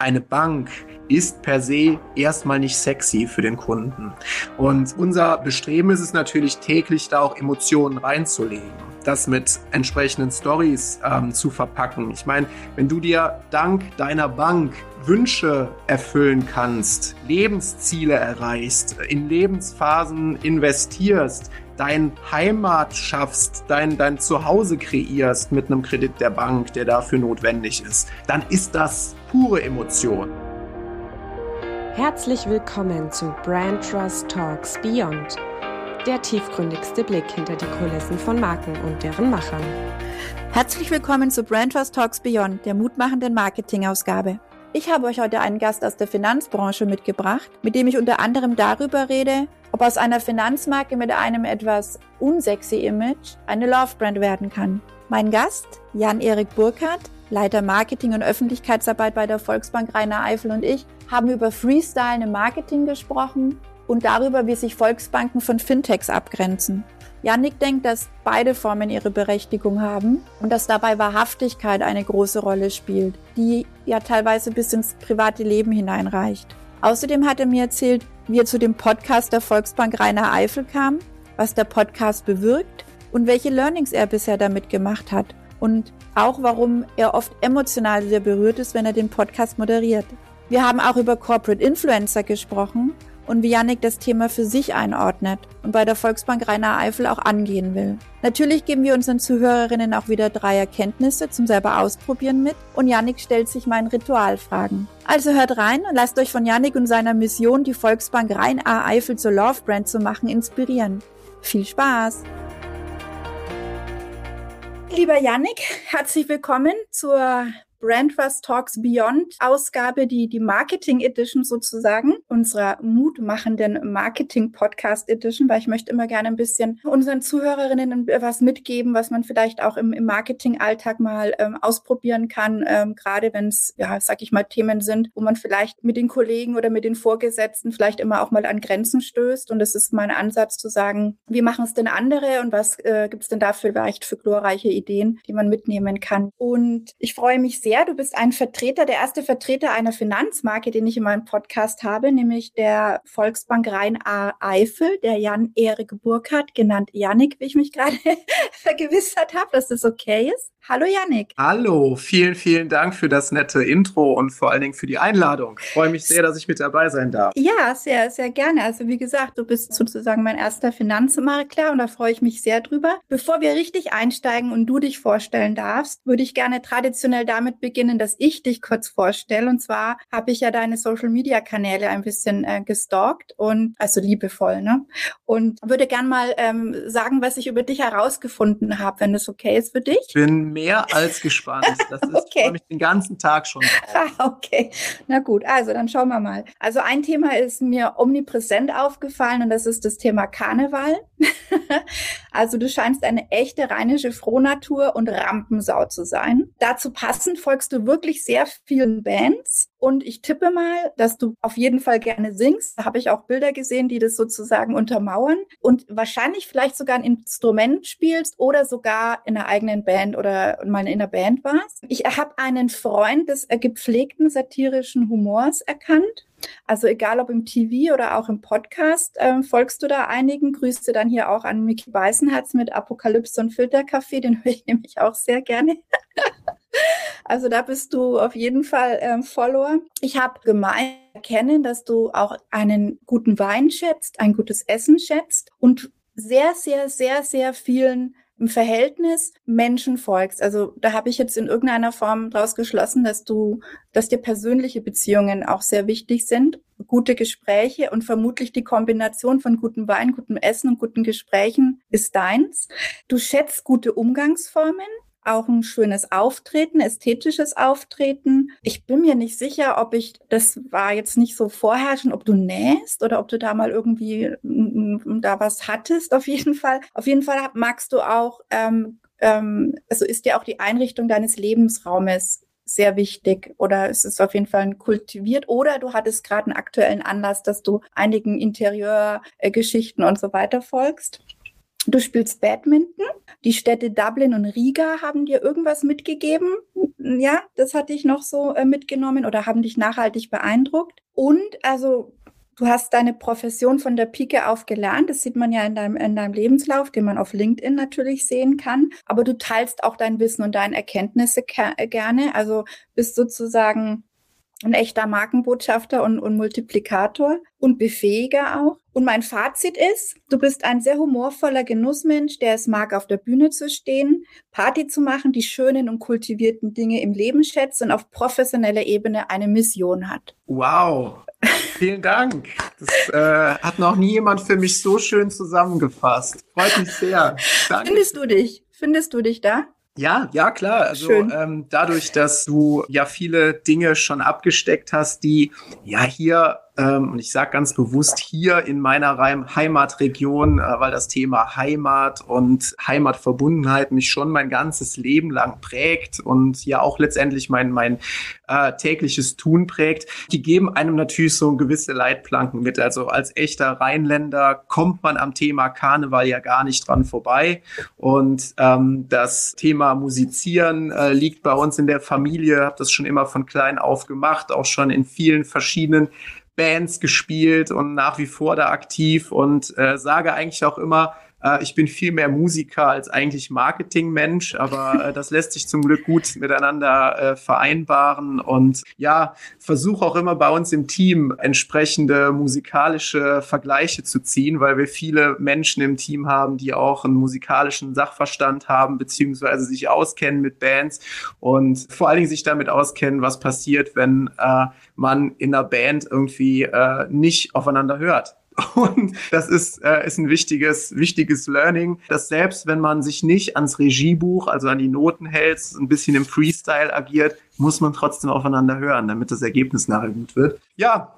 eine Bank ist per se erstmal nicht sexy für den Kunden. Und unser Bestreben ist es natürlich täglich da auch Emotionen reinzulegen, das mit entsprechenden Stories ähm, zu verpacken. Ich meine, wenn du dir dank deiner Bank Wünsche erfüllen kannst, Lebensziele erreichst, in Lebensphasen investierst, dein Heimat schaffst, dein, dein Zuhause kreierst mit einem Kredit der Bank, der dafür notwendig ist, dann ist das pure Emotion. Herzlich willkommen zu Brand Trust Talks Beyond, der tiefgründigste Blick hinter die Kulissen von Marken und deren Machern. Herzlich willkommen zu Brand Trust Talks Beyond, der mutmachenden Marketingausgabe. Ich habe euch heute einen Gast aus der Finanzbranche mitgebracht, mit dem ich unter anderem darüber rede, ob aus einer Finanzmarke mit einem etwas unsexy Image eine Love-Brand werden kann. Mein Gast, Jan-Erik Burkhardt, Leiter Marketing und Öffentlichkeitsarbeit bei der Volksbank Rainer Eifel und ich, haben über Freestyle im Marketing gesprochen und darüber, wie sich Volksbanken von Fintechs abgrenzen. Yannick denkt, dass beide Formen ihre Berechtigung haben und dass dabei Wahrhaftigkeit eine große Rolle spielt, die ja teilweise bis ins private Leben hineinreicht. Außerdem hat er mir erzählt, wie er zu dem Podcast der Volksbank Rainer Eifel kam, was der Podcast bewirkt und welche Learnings er bisher damit gemacht hat und auch warum er oft emotional sehr berührt ist, wenn er den Podcast moderiert. Wir haben auch über Corporate Influencer gesprochen und wie Yannick das Thema für sich einordnet und bei der Volksbank Rainer Eifel auch angehen will. Natürlich geben wir unseren Zuhörerinnen auch wieder drei Erkenntnisse zum selber ausprobieren mit und Yannick stellt sich meinen Ritualfragen. Also hört rein und lasst euch von Yannick und seiner Mission, die Volksbank Rhein Eifel zur Love Brand zu machen, inspirieren. Viel Spaß! Lieber Yannick, herzlich willkommen zur Brandtrust Talks Beyond Ausgabe, die, die Marketing Edition sozusagen, unserer mutmachenden Marketing Podcast Edition, weil ich möchte immer gerne ein bisschen unseren Zuhörerinnen was mitgeben, was man vielleicht auch im, im Marketing-Alltag mal ähm, ausprobieren kann, ähm, gerade wenn es, ja, sag ich mal, Themen sind, wo man vielleicht mit den Kollegen oder mit den Vorgesetzten vielleicht immer auch mal an Grenzen stößt. Und das ist mein Ansatz zu sagen, wie machen es denn andere und was äh, gibt es denn da vielleicht für glorreiche Ideen, die man mitnehmen kann. Und ich freue mich sehr, sehr. Du bist ein Vertreter, der erste Vertreter einer Finanzmarke, den ich in meinem Podcast habe, nämlich der Volksbank Rhein-Eifel, der Jan-Erik Burkhardt, genannt Janik, wie ich mich gerade vergewissert habe, dass das okay ist. Hallo Janik. Hallo, vielen, vielen Dank für das nette Intro und vor allen Dingen für die Einladung. Ich freue mich sehr, dass ich mit dabei sein darf. Ja, sehr, sehr gerne. Also wie gesagt, du bist sozusagen mein erster Finanzmakler und da freue ich mich sehr drüber. Bevor wir richtig einsteigen und du dich vorstellen darfst, würde ich gerne traditionell damit beginnen, dass ich dich kurz vorstelle. Und zwar habe ich ja deine Social-Media-Kanäle ein bisschen äh, gestalkt und also liebevoll, ne? Und würde gern mal ähm, sagen, was ich über dich herausgefunden habe, wenn das okay ist für dich. Ich bin mehr als gespannt. Das ist okay. freue mich den ganzen Tag schon. Ah, okay. Na gut, also dann schauen wir mal. Also ein Thema ist mir omnipräsent aufgefallen und das ist das Thema Karneval. also du scheinst eine echte rheinische Frohnatur und Rampensau zu sein. Dazu passend folgst du wirklich sehr vielen Bands und ich tippe mal, dass du auf jeden Fall gerne singst. Da habe ich auch Bilder gesehen, die das sozusagen untermauern und wahrscheinlich vielleicht sogar ein Instrument spielst oder sogar in einer eigenen Band oder mal in einer Band warst. Ich habe einen Freund des gepflegten satirischen Humors erkannt. Also egal ob im TV oder auch im Podcast, äh, folgst du da einigen. Grüße dann hier auch an Mickey Beißenherz mit Apokalypse und Filterkaffee, den höre ich nämlich auch sehr gerne. Also da bist du auf jeden Fall ähm, Follower. Ich habe gemeint erkennen, dass du auch einen guten Wein schätzt, ein gutes Essen schätzt und sehr, sehr, sehr, sehr vielen im Verhältnis Menschen folgst. Also da habe ich jetzt in irgendeiner Form daraus geschlossen, dass du, dass dir persönliche Beziehungen auch sehr wichtig sind, gute Gespräche und vermutlich die Kombination von gutem Wein, gutem Essen und guten Gesprächen ist deins. Du schätzt gute Umgangsformen auch ein schönes Auftreten, ästhetisches Auftreten. Ich bin mir nicht sicher, ob ich, das war jetzt nicht so vorherrschend, ob du nähst oder ob du da mal irgendwie da was hattest. Auf jeden Fall, auf jeden Fall magst du auch, ähm, ähm, also ist dir auch die Einrichtung deines Lebensraumes sehr wichtig oder es ist auf jeden Fall kultiviert oder du hattest gerade einen aktuellen Anlass, dass du einigen Interieurgeschichten und so weiter folgst. Du spielst Badminton. Die Städte Dublin und Riga haben dir irgendwas mitgegeben. Ja, das hatte ich noch so äh, mitgenommen oder haben dich nachhaltig beeindruckt. Und also Du hast deine Profession von der Pike auf gelernt. Das sieht man ja in deinem, in deinem Lebenslauf, den man auf LinkedIn natürlich sehen kann. Aber du teilst auch dein Wissen und deine Erkenntnisse gerne. Also bist sozusagen ein echter Markenbotschafter und, und Multiplikator und Befähiger auch. Und mein Fazit ist, du bist ein sehr humorvoller Genussmensch, der es mag, auf der Bühne zu stehen, Party zu machen, die schönen und kultivierten Dinge im Leben schätzt und auf professioneller Ebene eine Mission hat. Wow, vielen Dank. Das äh, hat noch nie jemand für mich so schön zusammengefasst. Freut mich sehr. Danke. Findest du dich? Findest du dich da? Ja, ja, klar. Also ähm, dadurch, dass du ja viele Dinge schon abgesteckt hast, die ja hier ähm, und ich sage ganz bewusst hier in meiner Heimatregion, äh, weil das Thema Heimat und Heimatverbundenheit mich schon mein ganzes Leben lang prägt und ja auch letztendlich mein, mein äh, tägliches Tun prägt. Die geben einem natürlich so gewisse Leitplanken mit. Also als echter Rheinländer kommt man am Thema Karneval ja gar nicht dran vorbei. Und ähm, das Thema Musizieren äh, liegt bei uns in der Familie, habe das schon immer von klein auf gemacht, auch schon in vielen verschiedenen Bands gespielt und nach wie vor da aktiv und äh, sage eigentlich auch immer, äh, ich bin viel mehr Musiker als eigentlich Marketingmensch, aber äh, das lässt sich zum Glück gut miteinander äh, vereinbaren und ja, versuche auch immer bei uns im Team entsprechende musikalische Vergleiche zu ziehen, weil wir viele Menschen im Team haben, die auch einen musikalischen Sachverstand haben, beziehungsweise sich auskennen mit Bands und vor allen Dingen sich damit auskennen, was passiert, wenn äh, man in einer Band irgendwie äh, nicht aufeinander hört. Und das ist, äh, ist ein wichtiges, wichtiges Learning, dass selbst wenn man sich nicht ans Regiebuch, also an die Noten hält, ein bisschen im Freestyle agiert, muss man trotzdem aufeinander hören, damit das Ergebnis nachher gut wird. Ja,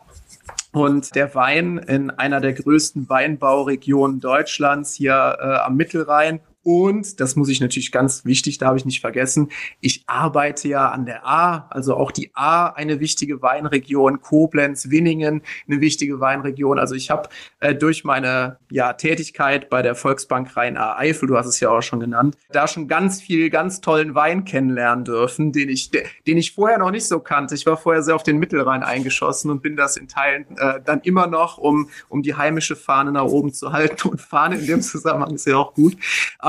und der Wein in einer der größten Weinbauregionen Deutschlands hier äh, am Mittelrhein und das muss ich natürlich ganz wichtig, da habe ich nicht vergessen. Ich arbeite ja an der A, also auch die A, eine wichtige Weinregion, Koblenz, Winningen, eine wichtige Weinregion. Also ich habe äh, durch meine ja, Tätigkeit bei der Volksbank Rhein-A-Eifel, du hast es ja auch schon genannt, da schon ganz viel, ganz tollen Wein kennenlernen dürfen, den ich, den ich vorher noch nicht so kannte. Ich war vorher sehr auf den Mittelrhein eingeschossen und bin das in Teilen äh, dann immer noch, um, um die heimische Fahne nach oben zu halten. Und Fahne in dem Zusammenhang ist ja auch gut.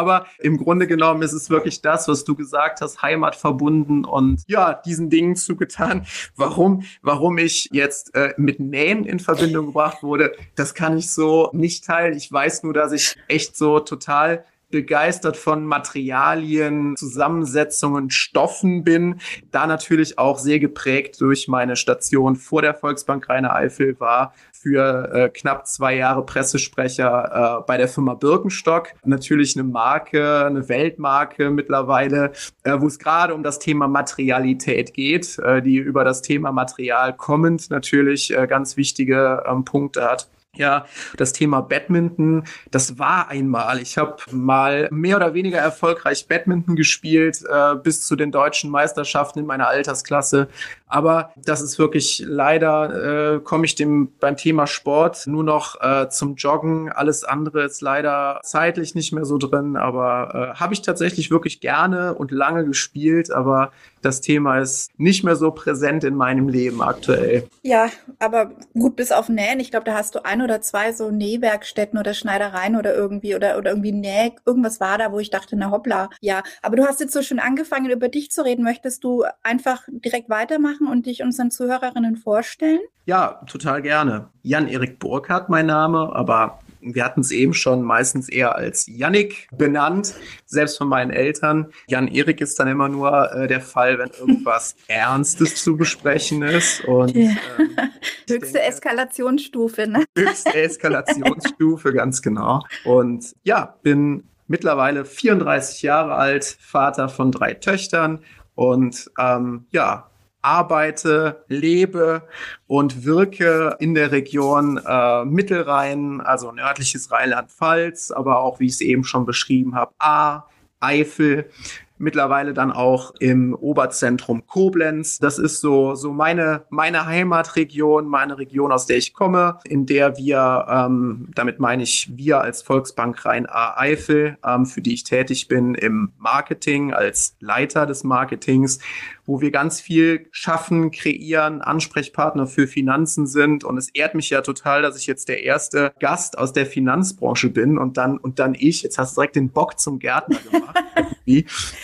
Aber im Grunde genommen ist es wirklich das, was du gesagt hast, Heimat verbunden und ja, diesen Dingen zugetan. Warum, warum ich jetzt äh, mit Nähen in Verbindung gebracht wurde, das kann ich so nicht teilen. Ich weiß nur, dass ich echt so total begeistert von Materialien, Zusammensetzungen, Stoffen bin. Da natürlich auch sehr geprägt durch meine Station vor der Volksbank Rheine Eifel war für äh, knapp zwei Jahre Pressesprecher äh, bei der Firma Birkenstock. Natürlich eine Marke, eine Weltmarke mittlerweile, äh, wo es gerade um das Thema Materialität geht, äh, die über das Thema Material kommend natürlich äh, ganz wichtige ähm, Punkte hat. Ja, das Thema Badminton, das war einmal. Ich habe mal mehr oder weniger erfolgreich Badminton gespielt, äh, bis zu den deutschen Meisterschaften in meiner Altersklasse. Aber das ist wirklich leider, äh, komme ich dem beim Thema Sport nur noch äh, zum Joggen. Alles andere ist leider zeitlich nicht mehr so drin. Aber äh, habe ich tatsächlich wirklich gerne und lange gespielt. Aber das Thema ist nicht mehr so präsent in meinem Leben aktuell. Ja, aber gut, bis auf Nähen. Ich glaube, da hast du ein oder zwei so Nähwerkstätten oder Schneidereien oder irgendwie oder, oder irgendwie Näh, irgendwas war da, wo ich dachte, na hoppla. Ja, aber du hast jetzt so schön angefangen, über dich zu reden. Möchtest du einfach direkt weitermachen und dich unseren Zuhörerinnen vorstellen? Ja, total gerne. Jan-Erik Burkhardt mein Name, aber wir hatten es eben schon meistens eher als Yannick benannt, selbst von meinen Eltern. Jan-Erik ist dann immer nur äh, der Fall, wenn irgendwas Ernstes zu besprechen ist. Und, ähm, höchste denke, Eskalationsstufe, ne? Höchste Eskalationsstufe, ganz genau. Und ja, bin mittlerweile 34 Jahre alt, Vater von drei Töchtern und ähm, ja, arbeite, lebe und wirke in der Region äh, Mittelrhein, also nördliches Rheinland-Pfalz, aber auch, wie ich es eben schon beschrieben habe, A, Eifel. Mittlerweile dann auch im Oberzentrum Koblenz. Das ist so, so meine, meine Heimatregion, meine Region, aus der ich komme, in der wir, ähm, damit meine ich wir als Volksbank Rhein-A-Eifel, ähm, für die ich tätig bin im Marketing, als Leiter des Marketings, wo wir ganz viel schaffen, kreieren, Ansprechpartner für Finanzen sind. Und es ehrt mich ja total, dass ich jetzt der erste Gast aus der Finanzbranche bin und dann, und dann ich. Jetzt hast du direkt den Bock zum Gärtner gemacht.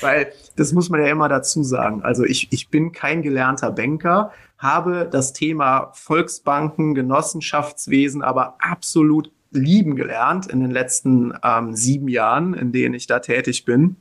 Weil das muss man ja immer dazu sagen. Also ich, ich bin kein gelernter Banker, habe das Thema Volksbanken, Genossenschaftswesen aber absolut lieben gelernt in den letzten ähm, sieben Jahren, in denen ich da tätig bin.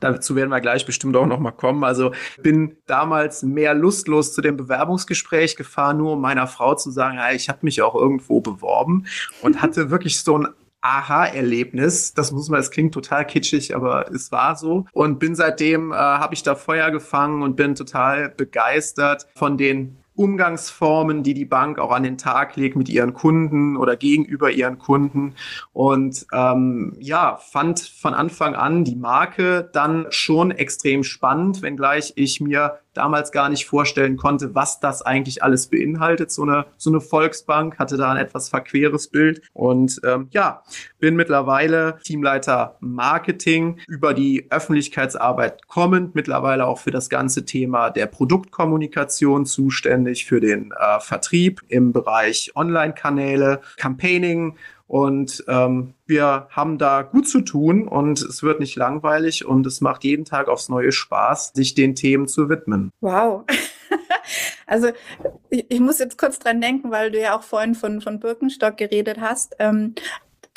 Dazu werden wir gleich bestimmt auch noch mal kommen. Also bin damals mehr lustlos zu dem Bewerbungsgespräch gefahren, nur um meiner Frau zu sagen, ja, ich habe mich auch irgendwo beworben und hatte wirklich so ein Aha-Erlebnis. Das muss man, es klingt total kitschig, aber es war so. Und bin seitdem, äh, habe ich da Feuer gefangen und bin total begeistert von den Umgangsformen, die die Bank auch an den Tag legt mit ihren Kunden oder gegenüber ihren Kunden. Und ähm, ja, fand von Anfang an die Marke dann schon extrem spannend, wenngleich ich mir damals gar nicht vorstellen konnte, was das eigentlich alles beinhaltet. So eine, so eine Volksbank hatte da ein etwas verqueres Bild. Und ähm, ja, bin mittlerweile Teamleiter Marketing über die Öffentlichkeitsarbeit kommend, mittlerweile auch für das ganze Thema der Produktkommunikation zuständig, für den äh, Vertrieb im Bereich Online-Kanäle, Campaigning und ähm, wir haben da gut zu tun und es wird nicht langweilig und es macht jeden Tag aufs neue Spaß, sich den Themen zu widmen. Wow. Also ich, ich muss jetzt kurz dran denken, weil du ja auch vorhin von, von Birkenstock geredet hast. Ähm,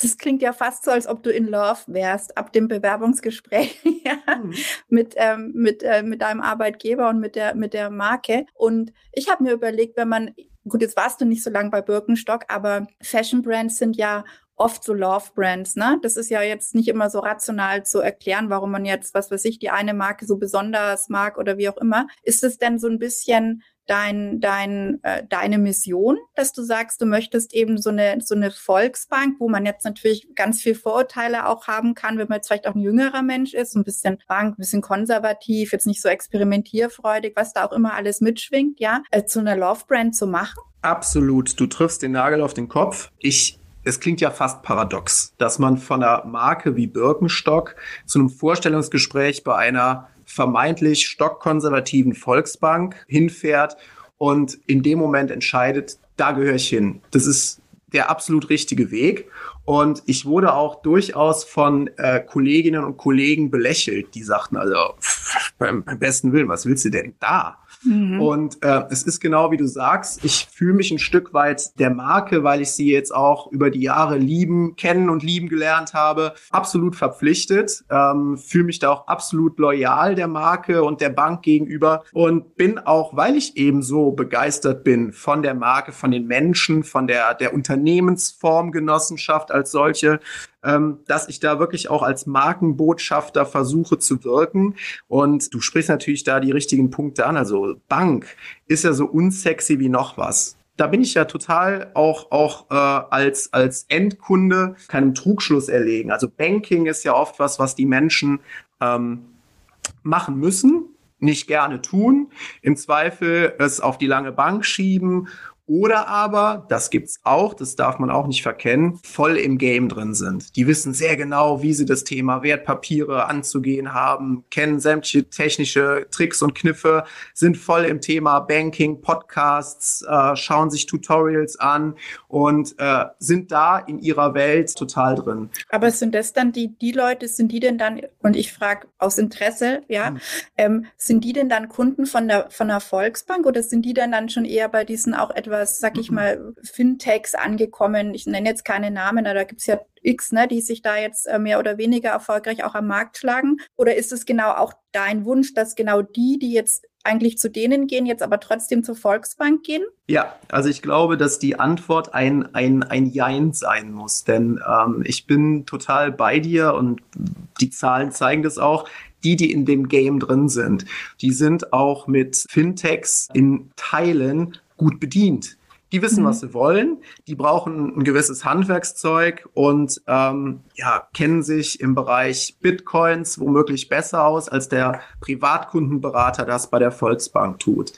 das klingt ja fast so, als ob du in Love wärst ab dem Bewerbungsgespräch ja, mhm. mit, ähm, mit, äh, mit deinem Arbeitgeber und mit der, mit der Marke. Und ich habe mir überlegt, wenn man gut, jetzt warst du nicht so lange bei Birkenstock, aber Fashion Brands sind ja oft so Love Brands, ne? Das ist ja jetzt nicht immer so rational zu erklären, warum man jetzt, was weiß ich, die eine Marke so besonders mag oder wie auch immer. Ist es denn so ein bisschen dein, dein, äh, deine Mission, dass du sagst, du möchtest eben so eine, so eine Volksbank, wo man jetzt natürlich ganz viel Vorurteile auch haben kann, wenn man jetzt vielleicht auch ein jüngerer Mensch ist, ein bisschen Bank, ein bisschen konservativ, jetzt nicht so experimentierfreudig, was da auch immer alles mitschwingt, ja, äh, zu einer Love Brand zu machen? Absolut. Du triffst den Nagel auf den Kopf. Ich es klingt ja fast paradox, dass man von einer Marke wie Birkenstock zu einem Vorstellungsgespräch bei einer vermeintlich stockkonservativen Volksbank hinfährt und in dem Moment entscheidet, da gehöre ich hin. Das ist der absolut richtige Weg. Und ich wurde auch durchaus von äh, Kolleginnen und Kollegen belächelt, die sagten, also pff, beim, beim besten Willen, was willst du denn da? Mhm. Und äh, es ist genau wie du sagst, ich fühle mich ein Stück weit der Marke, weil ich sie jetzt auch über die Jahre lieben, kennen und lieben gelernt habe, absolut verpflichtet, ähm, fühle mich da auch absolut loyal der Marke und der Bank gegenüber und bin auch, weil ich eben so begeistert bin von der Marke, von den Menschen, von der, der Unternehmensform Genossenschaft als solche, ähm, dass ich da wirklich auch als Markenbotschafter versuche zu wirken. Und du sprichst natürlich da die richtigen Punkte an. Also Bank ist ja so unsexy wie noch was da bin ich ja total auch, auch äh, als, als Endkunde keinem Trugschluss erlegen. Also Banking ist ja oft was, was die Menschen ähm, machen müssen, nicht gerne tun, im Zweifel es auf die lange Bank schieben oder aber, das gibt's auch, das darf man auch nicht verkennen, voll im Game drin sind. Die wissen sehr genau, wie sie das Thema Wertpapiere anzugehen haben, kennen sämtliche technische Tricks und Kniffe, sind voll im Thema Banking, Podcasts, äh, schauen sich Tutorials an und äh, sind da in ihrer Welt total drin. Aber sind das dann die, die Leute, sind die denn dann, und ich frage aus Interesse, ja, hm. ähm, sind die denn dann Kunden von der, von der Volksbank oder sind die dann dann schon eher bei diesen auch etwas etwas, sag ich mhm. mal, Fintechs angekommen. Ich nenne jetzt keine Namen, aber da gibt es ja X, ne, die sich da jetzt äh, mehr oder weniger erfolgreich auch am Markt schlagen? Oder ist es genau auch dein Wunsch, dass genau die, die jetzt eigentlich zu denen gehen, jetzt aber trotzdem zur Volksbank gehen? Ja, also ich glaube, dass die Antwort ein, ein, ein Jein sein muss. Denn ähm, ich bin total bei dir und die Zahlen zeigen das auch. Die, die in dem Game drin sind, die sind auch mit Fintechs in Teilen gut bedient. Die wissen, mhm. was sie wollen. Die brauchen ein gewisses Handwerkszeug und ähm, ja, kennen sich im Bereich Bitcoins womöglich besser aus, als der Privatkundenberater das bei der Volksbank tut.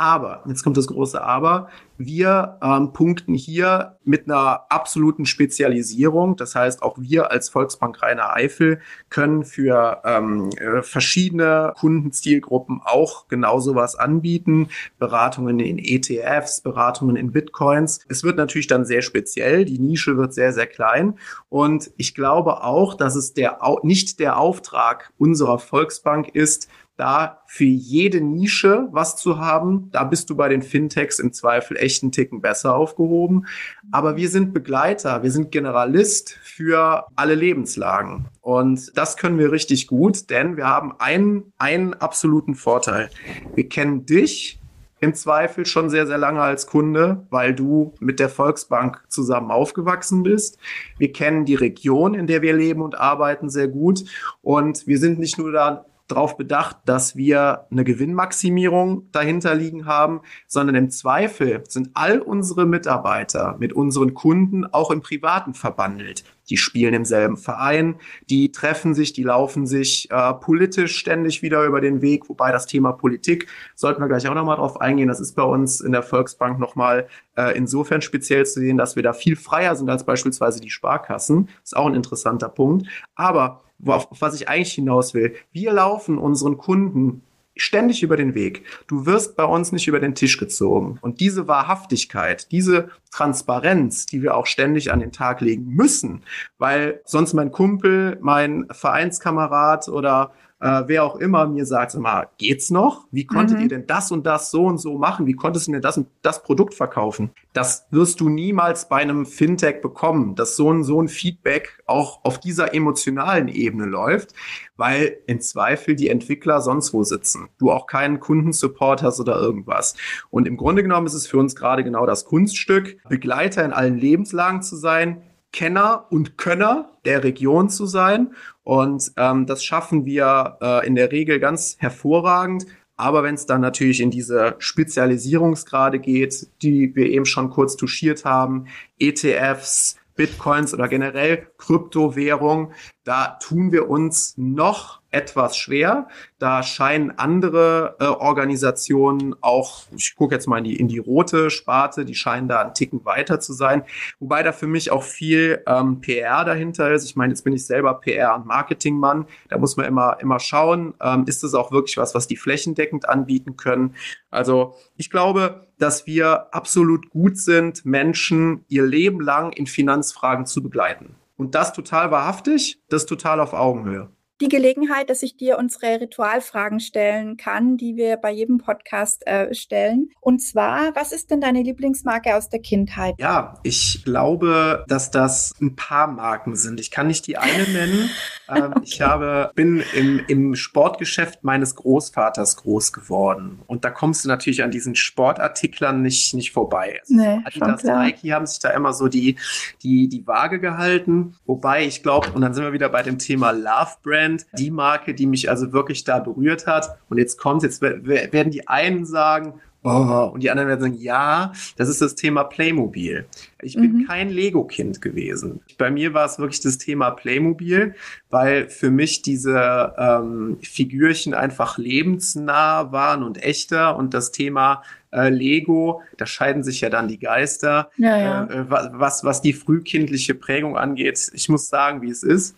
Aber, jetzt kommt das große Aber, wir ähm, punkten hier mit einer absoluten Spezialisierung. Das heißt, auch wir als Volksbank Rheine Eifel können für ähm, äh, verschiedene Kundenzielgruppen auch genau sowas anbieten. Beratungen in ETFs, Beratungen in Bitcoins. Es wird natürlich dann sehr speziell. Die Nische wird sehr, sehr klein. Und ich glaube auch, dass es der, nicht der Auftrag unserer Volksbank ist, da für jede Nische was zu haben. Da bist du bei den Fintechs im Zweifel echt einen Ticken besser aufgehoben. Aber wir sind Begleiter, wir sind Generalist für alle Lebenslagen. Und das können wir richtig gut, denn wir haben einen, einen absoluten Vorteil. Wir kennen dich im Zweifel schon sehr, sehr lange als Kunde, weil du mit der Volksbank zusammen aufgewachsen bist. Wir kennen die Region, in der wir leben und arbeiten, sehr gut. Und wir sind nicht nur da darauf bedacht, dass wir eine Gewinnmaximierung dahinter liegen haben, sondern im Zweifel sind all unsere Mitarbeiter mit unseren Kunden auch im Privaten verbandelt. Die spielen im selben Verein, die treffen sich, die laufen sich äh, politisch ständig wieder über den Weg, wobei das Thema Politik sollten wir gleich auch nochmal drauf eingehen. Das ist bei uns in der Volksbank nochmal äh, insofern speziell zu sehen, dass wir da viel freier sind als beispielsweise die Sparkassen. Ist auch ein interessanter Punkt. Aber auf was ich eigentlich hinaus will. Wir laufen unseren Kunden ständig über den Weg. Du wirst bei uns nicht über den Tisch gezogen. Und diese Wahrhaftigkeit, diese Transparenz, die wir auch ständig an den Tag legen müssen, weil sonst mein Kumpel, mein Vereinskamerad oder äh, wer auch immer mir sagt, sag mal, geht's noch? Wie konntet mhm. ihr denn das und das so und so machen? Wie konntest du mir das und das Produkt verkaufen? Das wirst du niemals bei einem Fintech bekommen, dass so ein, so ein Feedback auch auf dieser emotionalen Ebene läuft, weil im Zweifel die Entwickler sonst wo sitzen. Du auch keinen Kundensupport hast oder irgendwas. Und im Grunde genommen ist es für uns gerade genau das Kunststück, Begleiter in allen Lebenslagen zu sein, Kenner und Könner der Region zu sein. Und ähm, das schaffen wir äh, in der Regel ganz hervorragend. Aber wenn es dann natürlich in diese Spezialisierungsgrade geht, die wir eben schon kurz touchiert haben, ETFs, Bitcoins oder generell Kryptowährung, da tun wir uns noch etwas schwer. Da scheinen andere äh, Organisationen auch, ich gucke jetzt mal in die, in die rote Sparte, die scheinen da einen Ticken weiter zu sein. Wobei da für mich auch viel ähm, PR dahinter ist. Ich meine, jetzt bin ich selber PR- und Marketingmann. Da muss man immer, immer schauen, ähm, ist es auch wirklich was, was die flächendeckend anbieten können. Also ich glaube, dass wir absolut gut sind, Menschen ihr Leben lang in Finanzfragen zu begleiten. Und das total wahrhaftig, das total auf Augenhöhe die Gelegenheit, dass ich dir unsere Ritualfragen stellen kann, die wir bei jedem Podcast äh, stellen. Und zwar, was ist denn deine Lieblingsmarke aus der Kindheit? Ja, ich glaube, dass das ein paar Marken sind. Ich kann nicht die eine nennen. ähm, okay. Ich habe, bin im, im Sportgeschäft meines Großvaters groß geworden. Und da kommst du natürlich an diesen Sportartiklern nicht, nicht vorbei. Also nee, Adidas, Nike haben sich da immer so die, die, die Waage gehalten. Wobei ich glaube, und dann sind wir wieder bei dem Thema Love Brand, Brand, die Marke, die mich also wirklich da berührt hat. Und jetzt kommt, jetzt werden die einen sagen, oh, und die anderen werden sagen, ja, das ist das Thema Playmobil. Ich bin mhm. kein Lego-Kind gewesen. Bei mir war es wirklich das Thema Playmobil, weil für mich diese ähm, Figürchen einfach lebensnah waren und echter und das Thema äh, Lego, da scheiden sich ja dann die Geister, ja, ja. Äh, was, was die frühkindliche Prägung angeht. Ich muss sagen, wie es ist.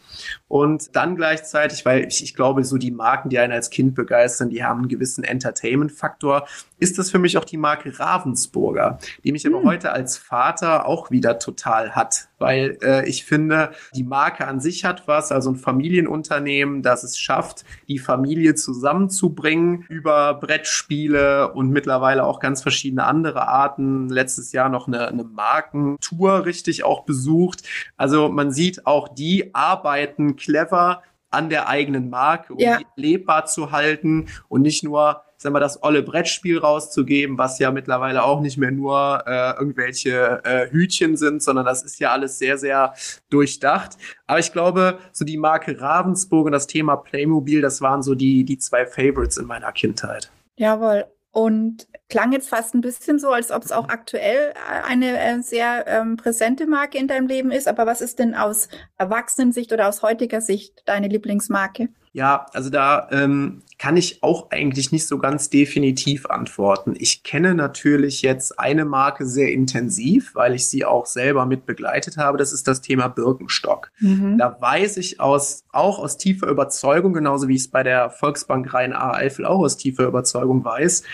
Und dann gleichzeitig, weil ich, ich glaube, so die Marken, die einen als Kind begeistern, die haben einen gewissen Entertainment-Faktor, ist das für mich auch die Marke Ravensburger, die mich hm. aber heute als Vater auch wieder total hat, weil äh, ich finde, die Marke an sich hat was, also ein Familienunternehmen, das es schafft, die Familie zusammenzubringen über Brettspiele und mittlerweile auch ganz verschiedene andere Arten. Letztes Jahr noch eine, eine Markentour richtig auch besucht. Also man sieht auch, die arbeiten clever an der eigenen Marke, um ja. die lebbar zu halten und nicht nur sag mal, das olle Brettspiel rauszugeben, was ja mittlerweile auch nicht mehr nur äh, irgendwelche äh, Hütchen sind, sondern das ist ja alles sehr, sehr durchdacht. Aber ich glaube, so die Marke Ravensburg und das Thema Playmobil, das waren so die, die zwei Favorites in meiner Kindheit. Jawohl. Und klang jetzt fast ein bisschen so, als ob es auch aktuell äh, eine äh, sehr ähm, präsente Marke in deinem Leben ist. Aber was ist denn aus Erwachsenensicht oder aus heutiger Sicht deine Lieblingsmarke? Ja, also da ähm, kann ich auch eigentlich nicht so ganz definitiv antworten. Ich kenne natürlich jetzt eine Marke sehr intensiv, weil ich sie auch selber mit begleitet habe. Das ist das Thema Birkenstock. Mhm. Da weiß ich aus, auch aus tiefer Überzeugung, genauso wie ich es bei der Volksbank Rhein-A-Eifel auch aus tiefer Überzeugung weiß,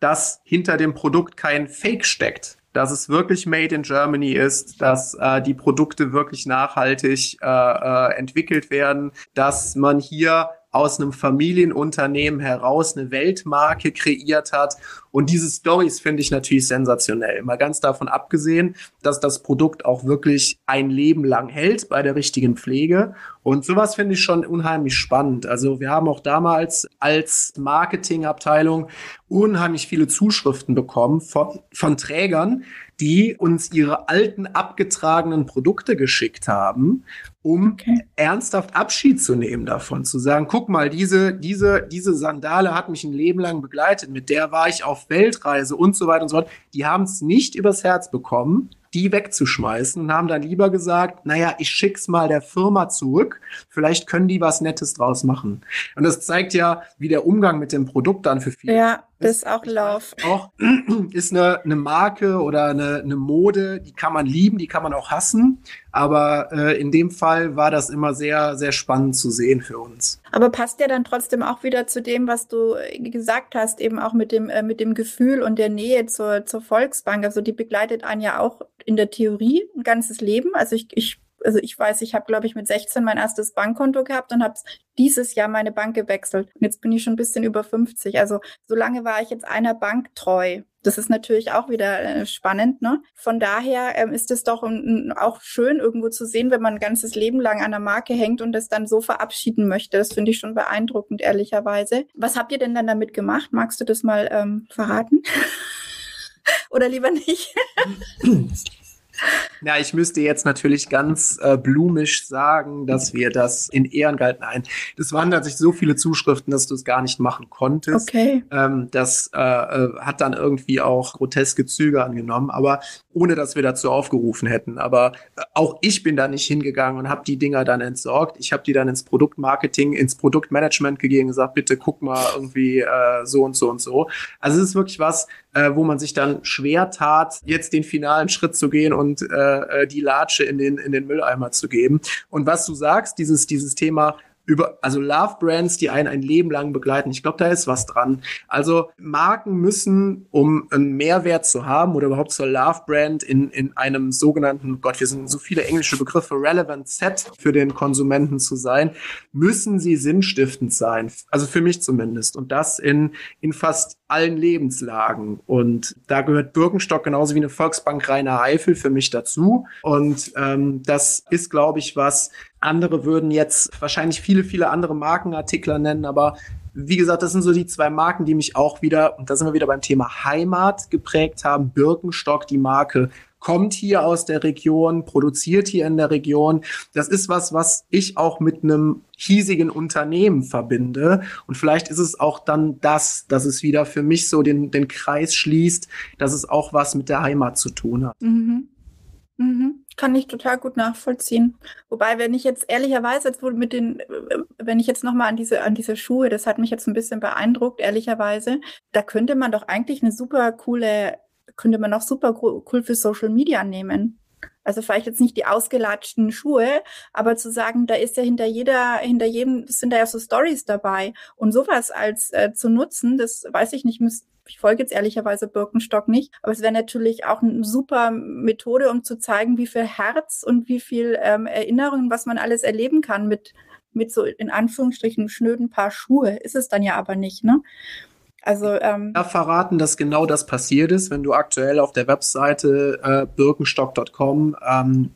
dass hinter dem Produkt kein Fake steckt dass es wirklich made in Germany ist, dass äh, die Produkte wirklich nachhaltig äh, äh, entwickelt werden, dass man hier aus einem Familienunternehmen heraus eine Weltmarke kreiert hat. Und diese Stories finde ich natürlich sensationell. Mal ganz davon abgesehen, dass das Produkt auch wirklich ein Leben lang hält bei der richtigen Pflege. Und sowas finde ich schon unheimlich spannend. Also wir haben auch damals als Marketingabteilung unheimlich viele Zuschriften bekommen von, von Trägern, die uns ihre alten abgetragenen Produkte geschickt haben, um okay. ernsthaft Abschied zu nehmen davon, zu sagen, guck mal, diese, diese, diese Sandale hat mich ein Leben lang begleitet, mit der war ich auf Weltreise und so weiter und so fort. Die haben es nicht übers Herz bekommen, die wegzuschmeißen und haben dann lieber gesagt, naja, ich schick's mal der Firma zurück, vielleicht können die was Nettes draus machen. Und das zeigt ja, wie der Umgang mit dem Produkt dann für viele ja, das ist auch Love. Auch ist eine, eine Marke oder eine, eine Mode, die kann man lieben, die kann man auch hassen. Aber äh, in dem Fall war das immer sehr, sehr spannend zu sehen für uns. Aber passt ja dann trotzdem auch wieder zu dem, was du äh, gesagt hast, eben auch mit dem, äh, mit dem Gefühl und der Nähe zur, zur Volksbank. Also die begleitet einen ja auch in der Theorie ein ganzes Leben. Also ich, ich also ich weiß, ich habe, glaube ich, mit 16 mein erstes Bankkonto gehabt und habe dieses Jahr meine Bank gewechselt. Und jetzt bin ich schon ein bisschen über 50. Also so lange war ich jetzt einer Bank treu. Das ist natürlich auch wieder äh, spannend. Ne? Von daher ähm, ist es doch um, auch schön irgendwo zu sehen, wenn man ein ganzes Leben lang an der Marke hängt und das dann so verabschieden möchte. Das finde ich schon beeindruckend, ehrlicherweise. Was habt ihr denn dann damit gemacht? Magst du das mal ähm, verraten? Oder lieber nicht? Ja, ich müsste jetzt natürlich ganz äh, blumisch sagen, dass wir das in Ehren galten. Nein, das waren tatsächlich so viele Zuschriften, dass du es gar nicht machen konntest. Okay. Ähm, das äh, äh, hat dann irgendwie auch groteske Züge angenommen, aber ohne dass wir dazu aufgerufen hätten. Aber äh, auch ich bin da nicht hingegangen und habe die Dinger dann entsorgt. Ich habe die dann ins Produktmarketing, ins Produktmanagement gegeben und gesagt, bitte guck mal irgendwie äh, so und so und so. Also es ist wirklich was, äh, wo man sich dann schwer tat, jetzt den finalen Schritt zu gehen und äh, äh, die Latsche in den, in den Mülleimer zu geben. Und was du sagst, dieses, dieses Thema über, also Love Brands, die einen ein Leben lang begleiten. Ich glaube, da ist was dran. Also Marken müssen, um einen Mehrwert zu haben oder überhaupt zur Love Brand in, in einem sogenannten, Gott, wir sind so viele englische Begriffe, relevant Set für den Konsumenten zu sein, müssen sie sinnstiftend sein. Also für mich zumindest. Und das in, in fast allen Lebenslagen. Und da gehört Birkenstock genauso wie eine Volksbank Rainer Eifel für mich dazu. Und ähm, das ist, glaube ich, was, andere würden jetzt wahrscheinlich viele, viele andere Markenartikler nennen, aber wie gesagt, das sind so die zwei Marken, die mich auch wieder, und da sind wir wieder beim Thema Heimat geprägt haben. Birkenstock, die Marke, kommt hier aus der Region, produziert hier in der Region. Das ist was, was ich auch mit einem hiesigen Unternehmen verbinde. Und vielleicht ist es auch dann das, dass es wieder für mich so den, den Kreis schließt, dass es auch was mit der Heimat zu tun hat. Mhm. Mhm. Kann ich total gut nachvollziehen. Wobei, wenn ich jetzt ehrlicherweise jetzt wohl mit den, wenn ich jetzt nochmal an diese, an diese Schuhe, das hat mich jetzt ein bisschen beeindruckt, ehrlicherweise, da könnte man doch eigentlich eine super coole, könnte man auch super cool für Social Media nehmen. Also vielleicht jetzt nicht die ausgelatschten Schuhe, aber zu sagen, da ist ja hinter jeder, hinter jedem sind da ja so Stories dabei. Und sowas als äh, zu nutzen, das weiß ich nicht, müsste ich folge jetzt ehrlicherweise Birkenstock nicht, aber es wäre natürlich auch eine super Methode, um zu zeigen, wie viel Herz und wie viel ähm, Erinnerungen, was man alles erleben kann mit, mit so in Anführungsstrichen schnöden Paar Schuhe. Ist es dann ja aber nicht, ne? Also ähm, ja, verraten, dass genau das passiert ist, wenn du aktuell auf der Webseite äh, birkenstock.com ähm,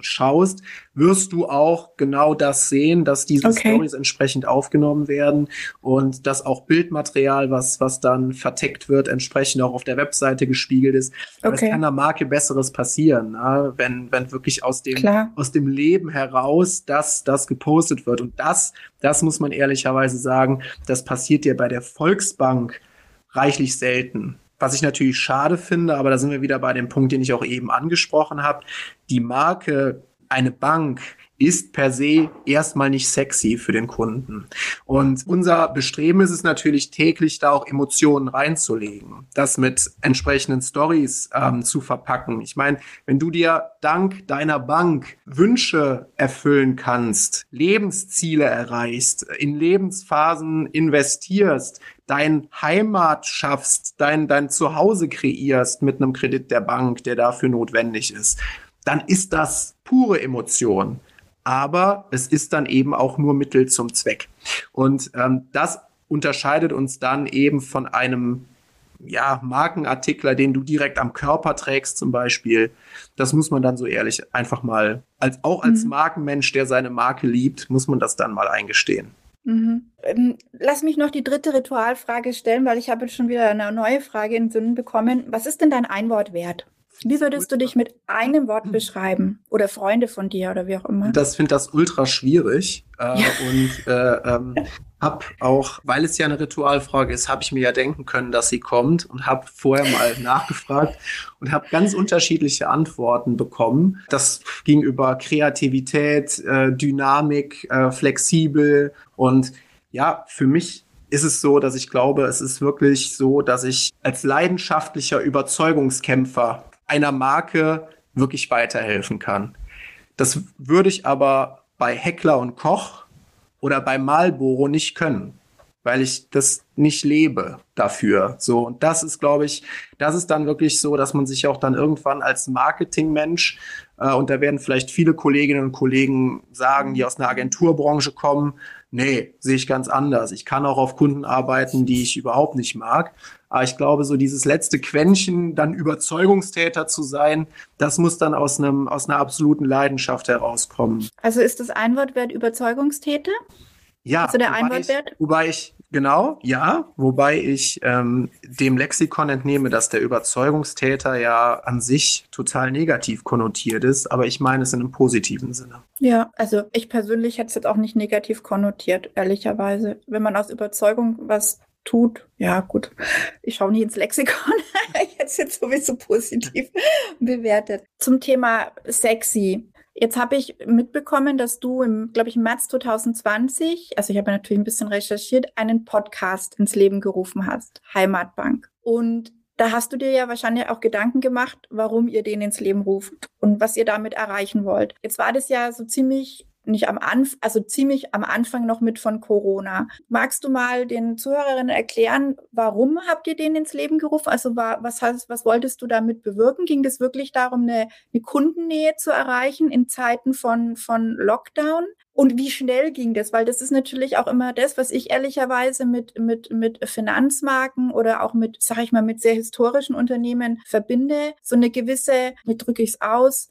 schaust, wirst du auch genau das sehen, dass diese okay. Stories entsprechend aufgenommen werden und dass auch Bildmaterial, was, was dann verteckt wird, entsprechend auch auf der Webseite gespiegelt ist. Okay. Es kann der Marke Besseres passieren, ne? wenn, wenn wirklich aus dem, aus dem Leben heraus das, das gepostet wird. Und das, das muss man ehrlicherweise sagen, das passiert dir bei der Volksbank reichlich selten. was ich natürlich schade finde, aber da sind wir wieder bei dem Punkt, den ich auch eben angesprochen habe. Die Marke eine Bank ist per se erstmal nicht sexy für den Kunden. Und unser Bestreben ist es natürlich täglich, da auch Emotionen reinzulegen, das mit entsprechenden Stories ähm, zu verpacken. Ich meine, wenn du dir dank deiner Bank Wünsche erfüllen kannst, Lebensziele erreichst, in Lebensphasen investierst, dein Heimat schaffst, dein, dein Zuhause kreierst mit einem Kredit der Bank, der dafür notwendig ist, dann ist das pure Emotion aber es ist dann eben auch nur Mittel zum Zweck. Und ähm, das unterscheidet uns dann eben von einem ja, Markenartikler, den du direkt am Körper trägst zum Beispiel. Das muss man dann so ehrlich einfach mal, als, auch als mhm. Markenmensch, der seine Marke liebt, muss man das dann mal eingestehen. Mhm. Ähm, lass mich noch die dritte Ritualfrage stellen, weil ich habe jetzt schon wieder eine neue Frage in Sinn bekommen. Was ist denn dein Einwort wert? Wie würdest du dich mit einem Wort hm. beschreiben? Oder Freunde von dir oder wie auch immer? Das finde das ultra schwierig. Äh, ja. Und äh, ähm, habe auch, weil es ja eine Ritualfrage ist, habe ich mir ja denken können, dass sie kommt und habe vorher mal nachgefragt und habe ganz unterschiedliche Antworten bekommen. Das ging über Kreativität, äh, Dynamik, äh, flexibel und ja, für mich ist es so, dass ich glaube, es ist wirklich so, dass ich als leidenschaftlicher Überzeugungskämpfer einer Marke wirklich weiterhelfen kann. Das würde ich aber bei Heckler und Koch oder bei Marlboro nicht können, weil ich das nicht lebe dafür. So und das ist, glaube ich, das ist dann wirklich so, dass man sich auch dann irgendwann als Marketingmensch äh, und da werden vielleicht viele Kolleginnen und Kollegen sagen, die aus einer Agenturbranche kommen, nee, sehe ich ganz anders. Ich kann auch auf Kunden arbeiten, die ich überhaupt nicht mag. Aber ich glaube, so dieses letzte Quäntchen, dann Überzeugungstäter zu sein, das muss dann aus einem, aus einer absoluten Leidenschaft herauskommen. Also ist das Einwortwert Überzeugungstäter? Ja. Also der Einwortwert? Ich, wobei ich, genau, ja, wobei ich ähm, dem Lexikon entnehme, dass der Überzeugungstäter ja an sich total negativ konnotiert ist, aber ich meine es in einem positiven Sinne. Ja, also ich persönlich hätte es jetzt auch nicht negativ konnotiert, ehrlicherweise. Wenn man aus Überzeugung was tut. Ja, gut. Ich schaue nie ins Lexikon. jetzt jetzt sowieso positiv bewertet. Zum Thema sexy. Jetzt habe ich mitbekommen, dass du im, glaube ich, im März 2020, also ich habe natürlich ein bisschen recherchiert, einen Podcast ins Leben gerufen hast, Heimatbank. Und da hast du dir ja wahrscheinlich auch Gedanken gemacht, warum ihr den ins Leben ruft und was ihr damit erreichen wollt. Jetzt war das ja so ziemlich nicht am Anfang, also ziemlich am Anfang noch mit von Corona. Magst du mal den Zuhörerinnen erklären, warum habt ihr den ins Leben gerufen? Also war, was heißt, was wolltest du damit bewirken? Ging es wirklich darum, eine, eine Kundennähe zu erreichen in Zeiten von, von Lockdown? Und wie schnell ging das? Weil das ist natürlich auch immer das, was ich ehrlicherweise mit, mit, mit Finanzmarken oder auch mit, sag ich mal, mit sehr historischen Unternehmen verbinde. So eine gewisse, wie drücke ich es aus,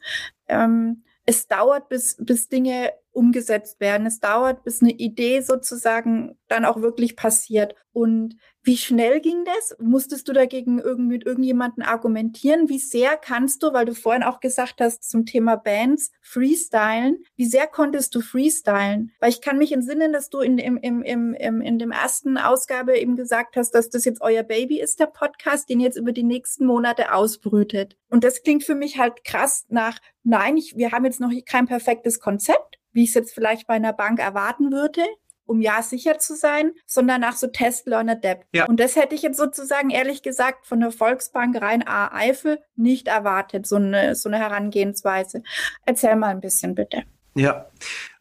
ähm, es dauert, bis, bis Dinge umgesetzt werden. Es dauert, bis eine Idee sozusagen dann auch wirklich passiert. Und wie schnell ging das? Musstest du dagegen irgendwie mit irgendjemanden argumentieren? Wie sehr kannst du, weil du vorhin auch gesagt hast zum Thema Bands, freestylen? Wie sehr konntest du freestylen? Weil ich kann mich entsinnen, dass du in, im, im, im, im, in dem ersten Ausgabe eben gesagt hast, dass das jetzt euer Baby ist, der Podcast, den jetzt über die nächsten Monate ausbrütet. Und das klingt für mich halt krass nach, nein, ich, wir haben jetzt noch kein perfektes Konzept, wie ich es jetzt vielleicht bei einer Bank erwarten würde um ja sicher zu sein, sondern nach so Test, Learn, Adapt. Ja. Und das hätte ich jetzt sozusagen ehrlich gesagt von der Volksbank rein A Eifel nicht erwartet, so eine, so eine Herangehensweise. Erzähl mal ein bisschen bitte. Ja,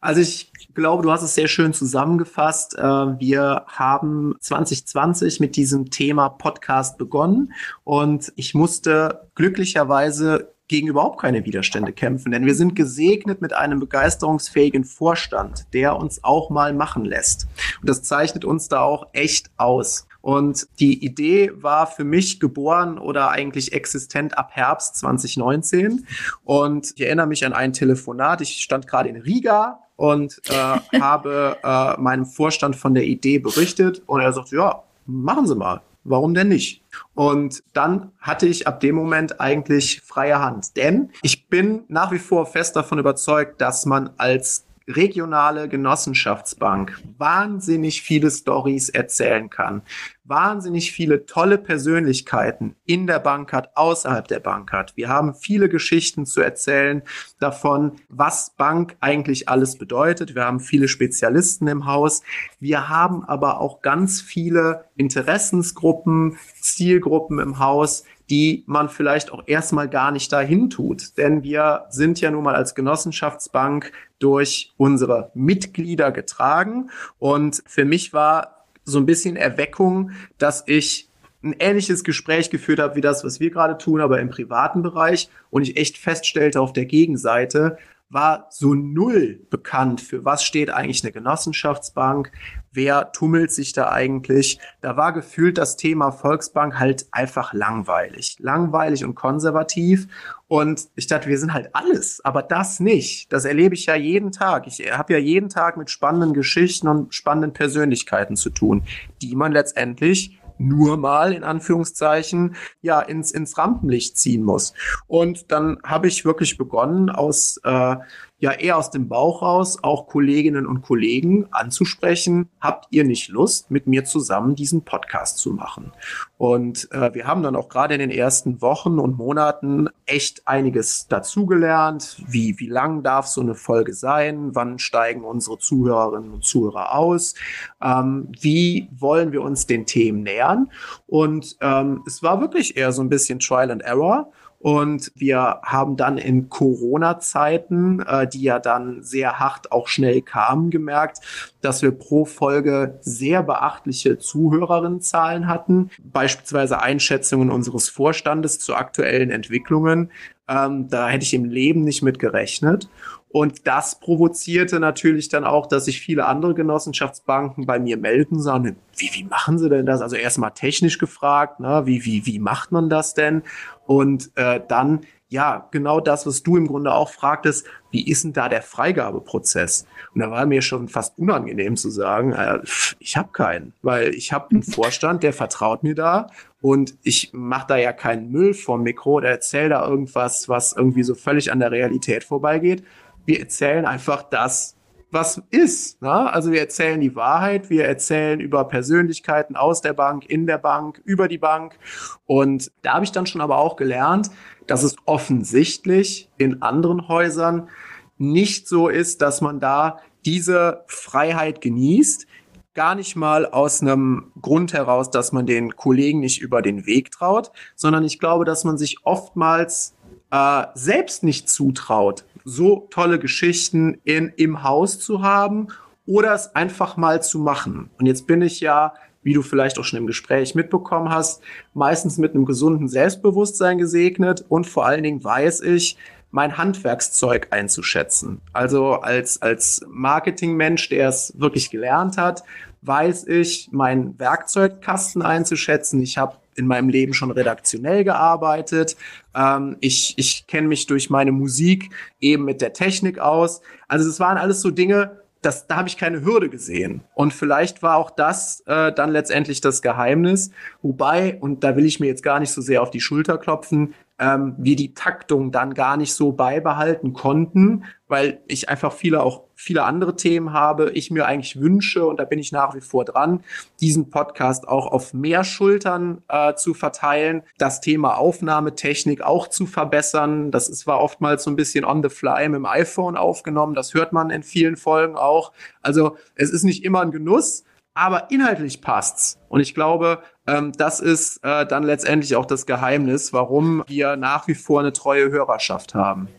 also ich glaube, du hast es sehr schön zusammengefasst. Äh, wir haben 2020 mit diesem Thema Podcast begonnen und ich musste glücklicherweise gegen überhaupt keine Widerstände kämpfen, denn wir sind gesegnet mit einem begeisterungsfähigen Vorstand, der uns auch mal machen lässt. Und das zeichnet uns da auch echt aus. Und die Idee war für mich geboren oder eigentlich existent ab Herbst 2019. Und ich erinnere mich an ein Telefonat. Ich stand gerade in Riga und äh, habe äh, meinem Vorstand von der Idee berichtet. Und er sagte, ja, machen Sie mal warum denn nicht? Und dann hatte ich ab dem Moment eigentlich freie Hand. Denn ich bin nach wie vor fest davon überzeugt, dass man als regionale Genossenschaftsbank wahnsinnig viele Stories erzählen kann, wahnsinnig viele tolle Persönlichkeiten in der Bank hat, außerhalb der Bank hat. Wir haben viele Geschichten zu erzählen davon, was Bank eigentlich alles bedeutet. Wir haben viele Spezialisten im Haus. Wir haben aber auch ganz viele Interessensgruppen, Zielgruppen im Haus, die man vielleicht auch erstmal gar nicht dahin tut. Denn wir sind ja nun mal als Genossenschaftsbank durch unsere Mitglieder getragen. Und für mich war so ein bisschen Erweckung, dass ich ein ähnliches Gespräch geführt habe wie das, was wir gerade tun, aber im privaten Bereich und ich echt feststellte auf der Gegenseite, war so null bekannt, für was steht eigentlich eine Genossenschaftsbank, wer tummelt sich da eigentlich. Da war gefühlt das Thema Volksbank halt einfach langweilig. Langweilig und konservativ. Und ich dachte, wir sind halt alles, aber das nicht. Das erlebe ich ja jeden Tag. Ich habe ja jeden Tag mit spannenden Geschichten und spannenden Persönlichkeiten zu tun, die man letztendlich nur mal in Anführungszeichen ja ins ins Rampenlicht ziehen muss. Und dann habe ich wirklich begonnen aus äh, ja eher aus dem Bauch raus auch Kolleginnen und Kollegen anzusprechen, habt ihr nicht Lust, mit mir zusammen diesen Podcast zu machen? Und äh, wir haben dann auch gerade in den ersten Wochen und Monaten echt einiges dazugelernt. Wie, wie lang darf so eine Folge sein? Wann steigen unsere Zuhörerinnen und Zuhörer aus? Ähm, wie wollen wir uns den Themen nähern? Und ähm, es war wirklich eher so ein bisschen Trial and Error. Und wir haben dann in Corona-Zeiten, äh, die ja dann sehr hart auch schnell kamen, gemerkt, dass wir pro Folge sehr beachtliche Zuhörerinnenzahlen hatten, beispielsweise Einschätzungen unseres Vorstandes zu aktuellen Entwicklungen. Ähm, da hätte ich im Leben nicht mit gerechnet. Und das provozierte natürlich dann auch, dass sich viele andere Genossenschaftsbanken bei mir melden, sagen, wie, wie machen sie denn das? Also erstmal technisch gefragt, ne? wie, wie, wie macht man das denn? Und äh, dann, ja, genau das, was du im Grunde auch fragtest, wie ist denn da der Freigabeprozess? Und da war mir schon fast unangenehm zu sagen, äh, ich habe keinen, weil ich habe einen Vorstand, der vertraut mir da und ich mache da ja keinen Müll vom Mikro oder erzähle da irgendwas, was irgendwie so völlig an der Realität vorbeigeht, wir erzählen einfach das, was ist. Ne? Also wir erzählen die Wahrheit, wir erzählen über Persönlichkeiten aus der Bank, in der Bank, über die Bank. Und da habe ich dann schon aber auch gelernt, dass es offensichtlich in anderen Häusern nicht so ist, dass man da diese Freiheit genießt. Gar nicht mal aus einem Grund heraus, dass man den Kollegen nicht über den Weg traut, sondern ich glaube, dass man sich oftmals äh, selbst nicht zutraut, so tolle Geschichten in, im Haus zu haben oder es einfach mal zu machen. Und jetzt bin ich ja, wie du vielleicht auch schon im Gespräch mitbekommen hast, meistens mit einem gesunden Selbstbewusstsein gesegnet und vor allen Dingen weiß ich, mein Handwerkszeug einzuschätzen. Also als, als Marketingmensch, der es wirklich gelernt hat, weiß ich, meinen Werkzeugkasten einzuschätzen. Ich habe in meinem Leben schon redaktionell gearbeitet. Ähm, ich ich kenne mich durch meine Musik eben mit der Technik aus. Also es waren alles so Dinge, das, da habe ich keine Hürde gesehen. Und vielleicht war auch das äh, dann letztendlich das Geheimnis. Wobei, und da will ich mir jetzt gar nicht so sehr auf die Schulter klopfen, ähm, wir die Taktung dann gar nicht so beibehalten konnten, weil ich einfach viele auch viele andere Themen habe. Ich mir eigentlich wünsche, und da bin ich nach wie vor dran, diesen Podcast auch auf mehr Schultern äh, zu verteilen, das Thema Aufnahmetechnik auch zu verbessern. Das ist, war oftmals so ein bisschen on the fly mit dem iPhone aufgenommen. Das hört man in vielen Folgen auch. Also es ist nicht immer ein Genuss, aber inhaltlich passt's. Und ich glaube, ähm, das ist äh, dann letztendlich auch das Geheimnis, warum wir nach wie vor eine treue Hörerschaft haben.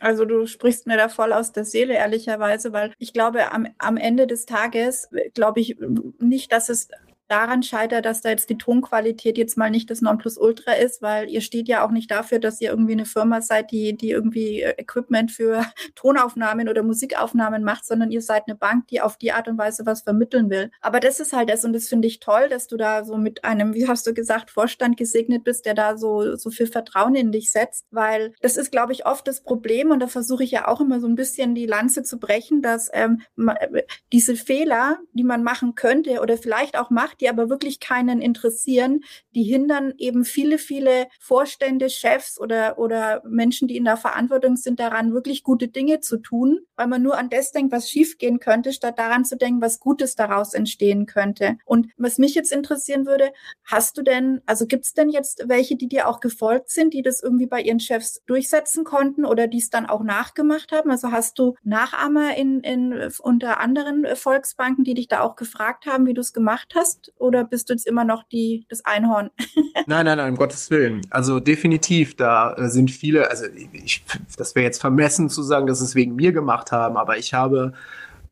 Also du sprichst mir da voll aus der Seele, ehrlicherweise, weil ich glaube, am, am Ende des Tages glaube ich nicht, dass es daran scheitert, dass da jetzt die Tonqualität jetzt mal nicht das Nonplusultra ist, weil ihr steht ja auch nicht dafür, dass ihr irgendwie eine Firma seid, die, die irgendwie äh, Equipment für Tonaufnahmen oder Musikaufnahmen macht, sondern ihr seid eine Bank, die auf die Art und Weise was vermitteln will. Aber das ist halt das und das finde ich toll, dass du da so mit einem, wie hast du gesagt, Vorstand gesegnet bist, der da so, so viel Vertrauen in dich setzt, weil das ist, glaube ich, oft das Problem und da versuche ich ja auch immer so ein bisschen die Lanze zu brechen, dass ähm, diese Fehler, die man machen könnte oder vielleicht auch macht, die aber wirklich keinen interessieren, die hindern eben viele, viele Vorstände, Chefs oder, oder Menschen, die in der Verantwortung sind, daran wirklich gute Dinge zu tun, weil man nur an das denkt, was schiefgehen könnte, statt daran zu denken, was Gutes daraus entstehen könnte. Und was mich jetzt interessieren würde, hast du denn, also gibt es denn jetzt welche, die dir auch gefolgt sind, die das irgendwie bei ihren Chefs durchsetzen konnten oder die es dann auch nachgemacht haben? Also hast du Nachahmer in, in unter anderen Volksbanken, die dich da auch gefragt haben, wie du es gemacht hast? Oder bist du jetzt immer noch die, das Einhorn? nein, nein, nein, um Gottes Willen. Also definitiv, da äh, sind viele, also ich, das wäre jetzt vermessen zu sagen, dass es wegen mir gemacht haben, aber ich habe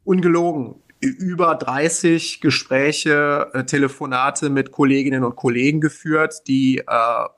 ungelogen über 30 Gespräche, äh, Telefonate mit Kolleginnen und Kollegen geführt, die äh,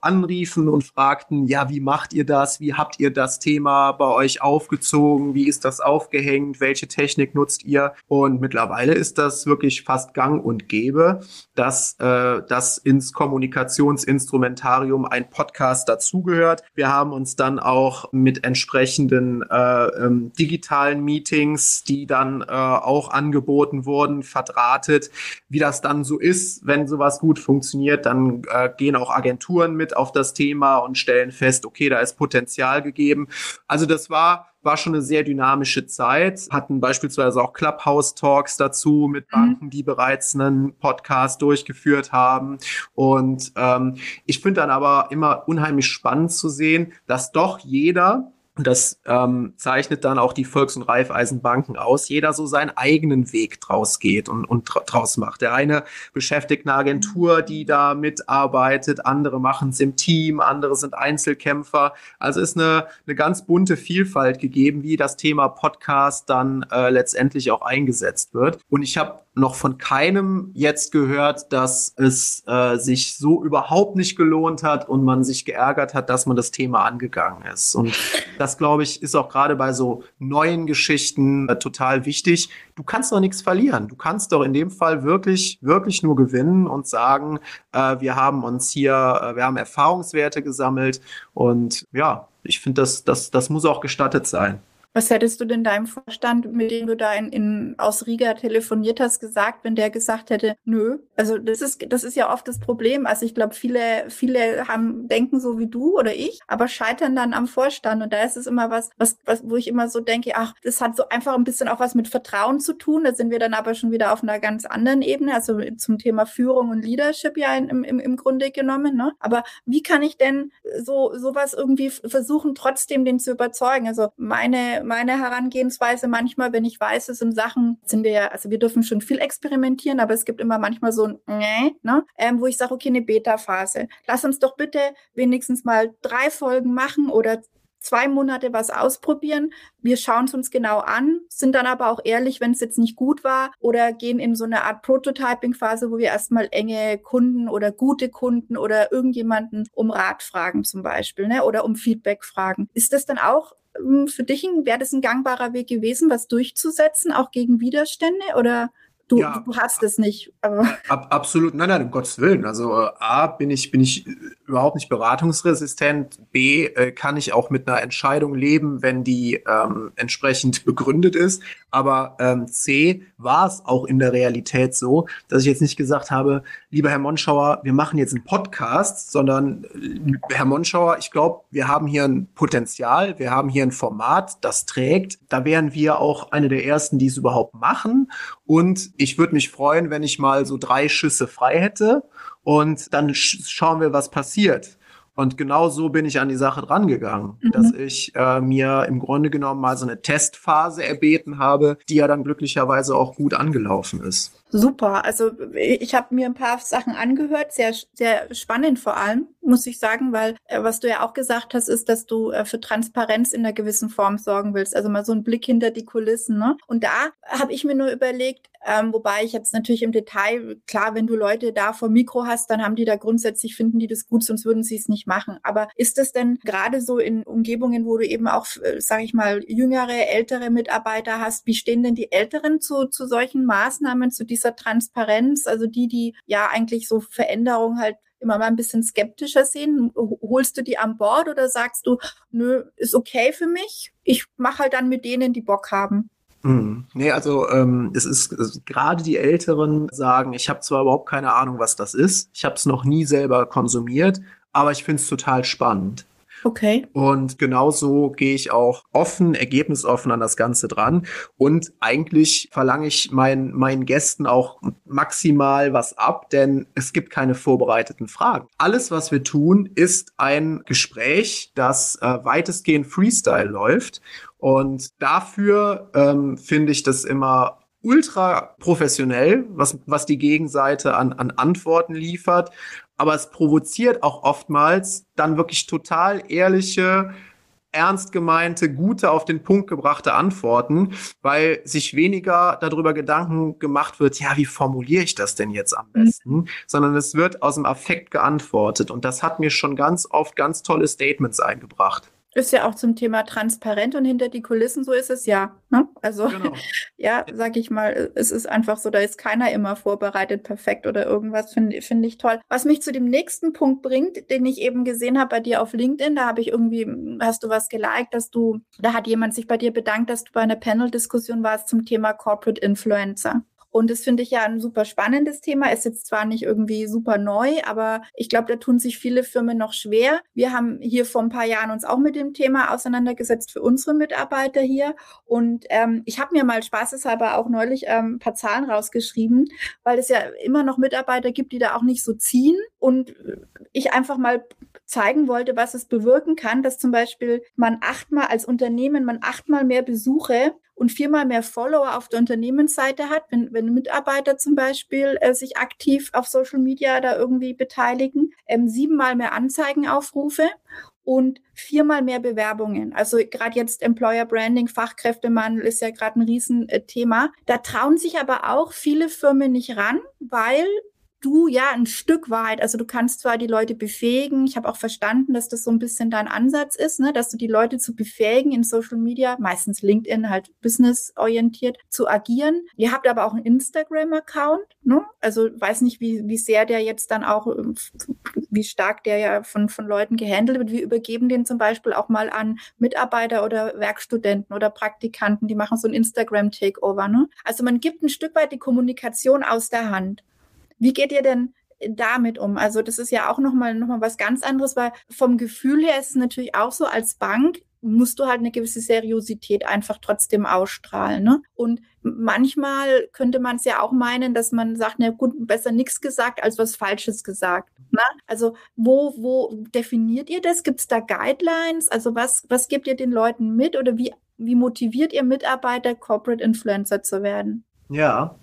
anriefen und fragten, ja, wie macht ihr das? Wie habt ihr das Thema bei euch aufgezogen? Wie ist das aufgehängt? Welche Technik nutzt ihr? Und mittlerweile ist das wirklich fast gang und gäbe, dass äh, das ins Kommunikationsinstrumentarium ein Podcast dazugehört. Wir haben uns dann auch mit entsprechenden äh, ähm, digitalen Meetings, die dann äh, auch angeboten angeboten wurden, verdrahtet. Wie das dann so ist, wenn sowas gut funktioniert, dann äh, gehen auch Agenturen mit auf das Thema und stellen fest, okay, da ist Potenzial gegeben. Also das war war schon eine sehr dynamische Zeit, hatten beispielsweise auch Clubhouse-Talks dazu mit mhm. Banken, die bereits einen Podcast durchgeführt haben. Und ähm, ich finde dann aber immer unheimlich spannend zu sehen, dass doch jeder und das ähm, zeichnet dann auch die Volks- und Raiffeisenbanken aus. Jeder so seinen eigenen Weg draus geht und, und draus macht. Der eine beschäftigt eine Agentur, die da mitarbeitet, andere machen es im Team, andere sind Einzelkämpfer. Also ist eine, eine ganz bunte Vielfalt gegeben, wie das Thema Podcast dann äh, letztendlich auch eingesetzt wird. Und ich habe noch von keinem jetzt gehört, dass es äh, sich so überhaupt nicht gelohnt hat und man sich geärgert hat, dass man das Thema angegangen ist. Und das, glaube ich, ist auch gerade bei so neuen Geschichten äh, total wichtig. Du kannst doch nichts verlieren. Du kannst doch in dem Fall wirklich, wirklich nur gewinnen und sagen, äh, wir haben uns hier, äh, wir haben Erfahrungswerte gesammelt und ja, ich finde, das, das, das muss auch gestattet sein. Was hättest du denn deinem Vorstand, mit dem du da in, in, aus Riga telefoniert hast, gesagt, wenn der gesagt hätte, nö? Also das ist, das ist ja oft das Problem. Also ich glaube, viele, viele haben, denken so wie du oder ich, aber scheitern dann am Vorstand. Und da ist es immer was, was, was, wo ich immer so denke, ach, das hat so einfach ein bisschen auch was mit Vertrauen zu tun. Da sind wir dann aber schon wieder auf einer ganz anderen Ebene, also zum Thema Führung und Leadership ja im, im, im Grunde genommen. Ne? Aber wie kann ich denn so sowas irgendwie versuchen, trotzdem den zu überzeugen? Also meine meine, Herangehensweise manchmal, wenn ich weiß, es sind Sachen, sind wir ja, also wir dürfen schon viel experimentieren, aber es gibt immer manchmal so ein ne, ähm, wo ich sage, okay, eine Beta-Phase. Lass uns doch bitte wenigstens mal drei Folgen machen oder zwei Monate was ausprobieren. Wir schauen es uns genau an, sind dann aber auch ehrlich, wenn es jetzt nicht gut war oder gehen in so eine Art Prototyping-Phase, wo wir erstmal enge Kunden oder gute Kunden oder irgendjemanden um Rat fragen zum Beispiel ne, oder um Feedback fragen. Ist das dann auch für dich wäre das ein gangbarer Weg gewesen, was durchzusetzen, auch gegen Widerstände? Oder Du, ja, du hast es nicht. Ab, absolut, nein, nein, um Gottes Willen. Also äh, A, bin ich, bin ich überhaupt nicht beratungsresistent. B, äh, kann ich auch mit einer Entscheidung leben, wenn die ähm, entsprechend begründet ist. Aber ähm, C, war es auch in der Realität so, dass ich jetzt nicht gesagt habe, lieber Herr Monschauer, wir machen jetzt einen Podcast, sondern äh, Herr Monschauer, ich glaube, wir haben hier ein Potenzial, wir haben hier ein Format, das trägt. Da wären wir auch eine der ersten, die es überhaupt machen. Und ich würde mich freuen, wenn ich mal so drei Schüsse frei hätte und dann sch schauen wir, was passiert. Und genau so bin ich an die Sache drangegangen, mhm. dass ich äh, mir im Grunde genommen mal so eine Testphase erbeten habe, die ja dann glücklicherweise auch gut angelaufen ist. Super. Also ich habe mir ein paar Sachen angehört, sehr, sehr spannend vor allem, muss ich sagen, weil äh, was du ja auch gesagt hast, ist, dass du äh, für Transparenz in einer gewissen Form sorgen willst. Also mal so ein Blick hinter die Kulissen. Ne? Und da habe ich mir nur überlegt, ähm, wobei ich jetzt natürlich im Detail, klar, wenn du Leute da vor Mikro hast, dann haben die da grundsätzlich, finden die das gut, sonst würden sie es nicht machen. Aber ist es denn gerade so in Umgebungen, wo du eben auch, äh, sage ich mal, jüngere, ältere Mitarbeiter hast, wie stehen denn die Älteren zu, zu solchen Maßnahmen, zu dieser Transparenz? Also die, die ja eigentlich so Veränderungen halt immer mal ein bisschen skeptischer sehen? Holst du die an Bord oder sagst du, nö, ist okay für mich? Ich mache halt dann mit denen, die Bock haben. Hm. Nee, also ähm, es ist, ist gerade die Älteren sagen, ich habe zwar überhaupt keine Ahnung, was das ist, ich habe es noch nie selber konsumiert, aber ich finde es total spannend. Okay. Und genauso gehe ich auch offen, ergebnisoffen an das Ganze dran. Und eigentlich verlange ich meinen, meinen Gästen auch maximal was ab, denn es gibt keine vorbereiteten Fragen. Alles, was wir tun, ist ein Gespräch, das äh, weitestgehend Freestyle läuft. Und dafür ähm, finde ich das immer ultra professionell, was, was die Gegenseite an, an Antworten liefert aber es provoziert auch oftmals dann wirklich total ehrliche, ernst gemeinte, gute, auf den Punkt gebrachte Antworten, weil sich weniger darüber Gedanken gemacht wird, ja, wie formuliere ich das denn jetzt am mhm. besten, mhm. sondern es wird aus dem Affekt geantwortet. Und das hat mir schon ganz oft ganz tolle Statements eingebracht. Ist ja auch zum Thema transparent und hinter die Kulissen, so ist es ja. Ne? Also genau. ja, sag ich mal, es ist einfach so, da ist keiner immer vorbereitet, perfekt oder irgendwas, finde find ich toll. Was mich zu dem nächsten Punkt bringt, den ich eben gesehen habe bei dir auf LinkedIn, da habe ich irgendwie, hast du was geliked, dass du, da hat jemand sich bei dir bedankt, dass du bei einer Panel-Diskussion warst zum Thema Corporate Influencer. Und das finde ich ja ein super spannendes Thema. Ist jetzt zwar nicht irgendwie super neu, aber ich glaube, da tun sich viele Firmen noch schwer. Wir haben hier vor ein paar Jahren uns auch mit dem Thema auseinandergesetzt für unsere Mitarbeiter hier. Und ähm, ich habe mir mal spaßeshalber auch neulich ähm, ein paar Zahlen rausgeschrieben, weil es ja immer noch Mitarbeiter gibt, die da auch nicht so ziehen. Und ich einfach mal zeigen wollte, was es bewirken kann, dass zum Beispiel man achtmal als Unternehmen, man achtmal mehr Besuche und viermal mehr Follower auf der Unternehmensseite hat, wenn, wenn Mitarbeiter zum Beispiel äh, sich aktiv auf Social Media da irgendwie beteiligen, ähm, siebenmal mehr Anzeigenaufrufe und viermal mehr Bewerbungen. Also gerade jetzt Employer Branding, Fachkräftemangel ist ja gerade ein Riesenthema. Da trauen sich aber auch viele Firmen nicht ran, weil du ja ein Stück weit, also du kannst zwar die Leute befähigen, ich habe auch verstanden, dass das so ein bisschen dein Ansatz ist, ne, dass du die Leute zu befähigen in Social Media, meistens LinkedIn halt businessorientiert zu agieren. Ihr habt aber auch einen Instagram-Account, ne? Also weiß nicht, wie, wie sehr der jetzt dann auch, ähm, wie stark der ja von, von Leuten gehandelt wird. Wir übergeben den zum Beispiel auch mal an Mitarbeiter oder Werkstudenten oder Praktikanten, die machen so ein Instagram-Takeover. Ne? Also man gibt ein Stück weit die Kommunikation aus der Hand. Wie geht ihr denn damit um? Also das ist ja auch nochmal noch mal was ganz anderes, weil vom Gefühl her ist es natürlich auch so, als Bank musst du halt eine gewisse Seriosität einfach trotzdem ausstrahlen. Ne? Und manchmal könnte man es ja auch meinen, dass man sagt, na gut, besser nichts gesagt als was Falsches gesagt. Ne? Also wo, wo definiert ihr das? Gibt es da Guidelines? Also was, was gebt ihr den Leuten mit oder wie, wie motiviert ihr Mitarbeiter, Corporate Influencer zu werden? Ja,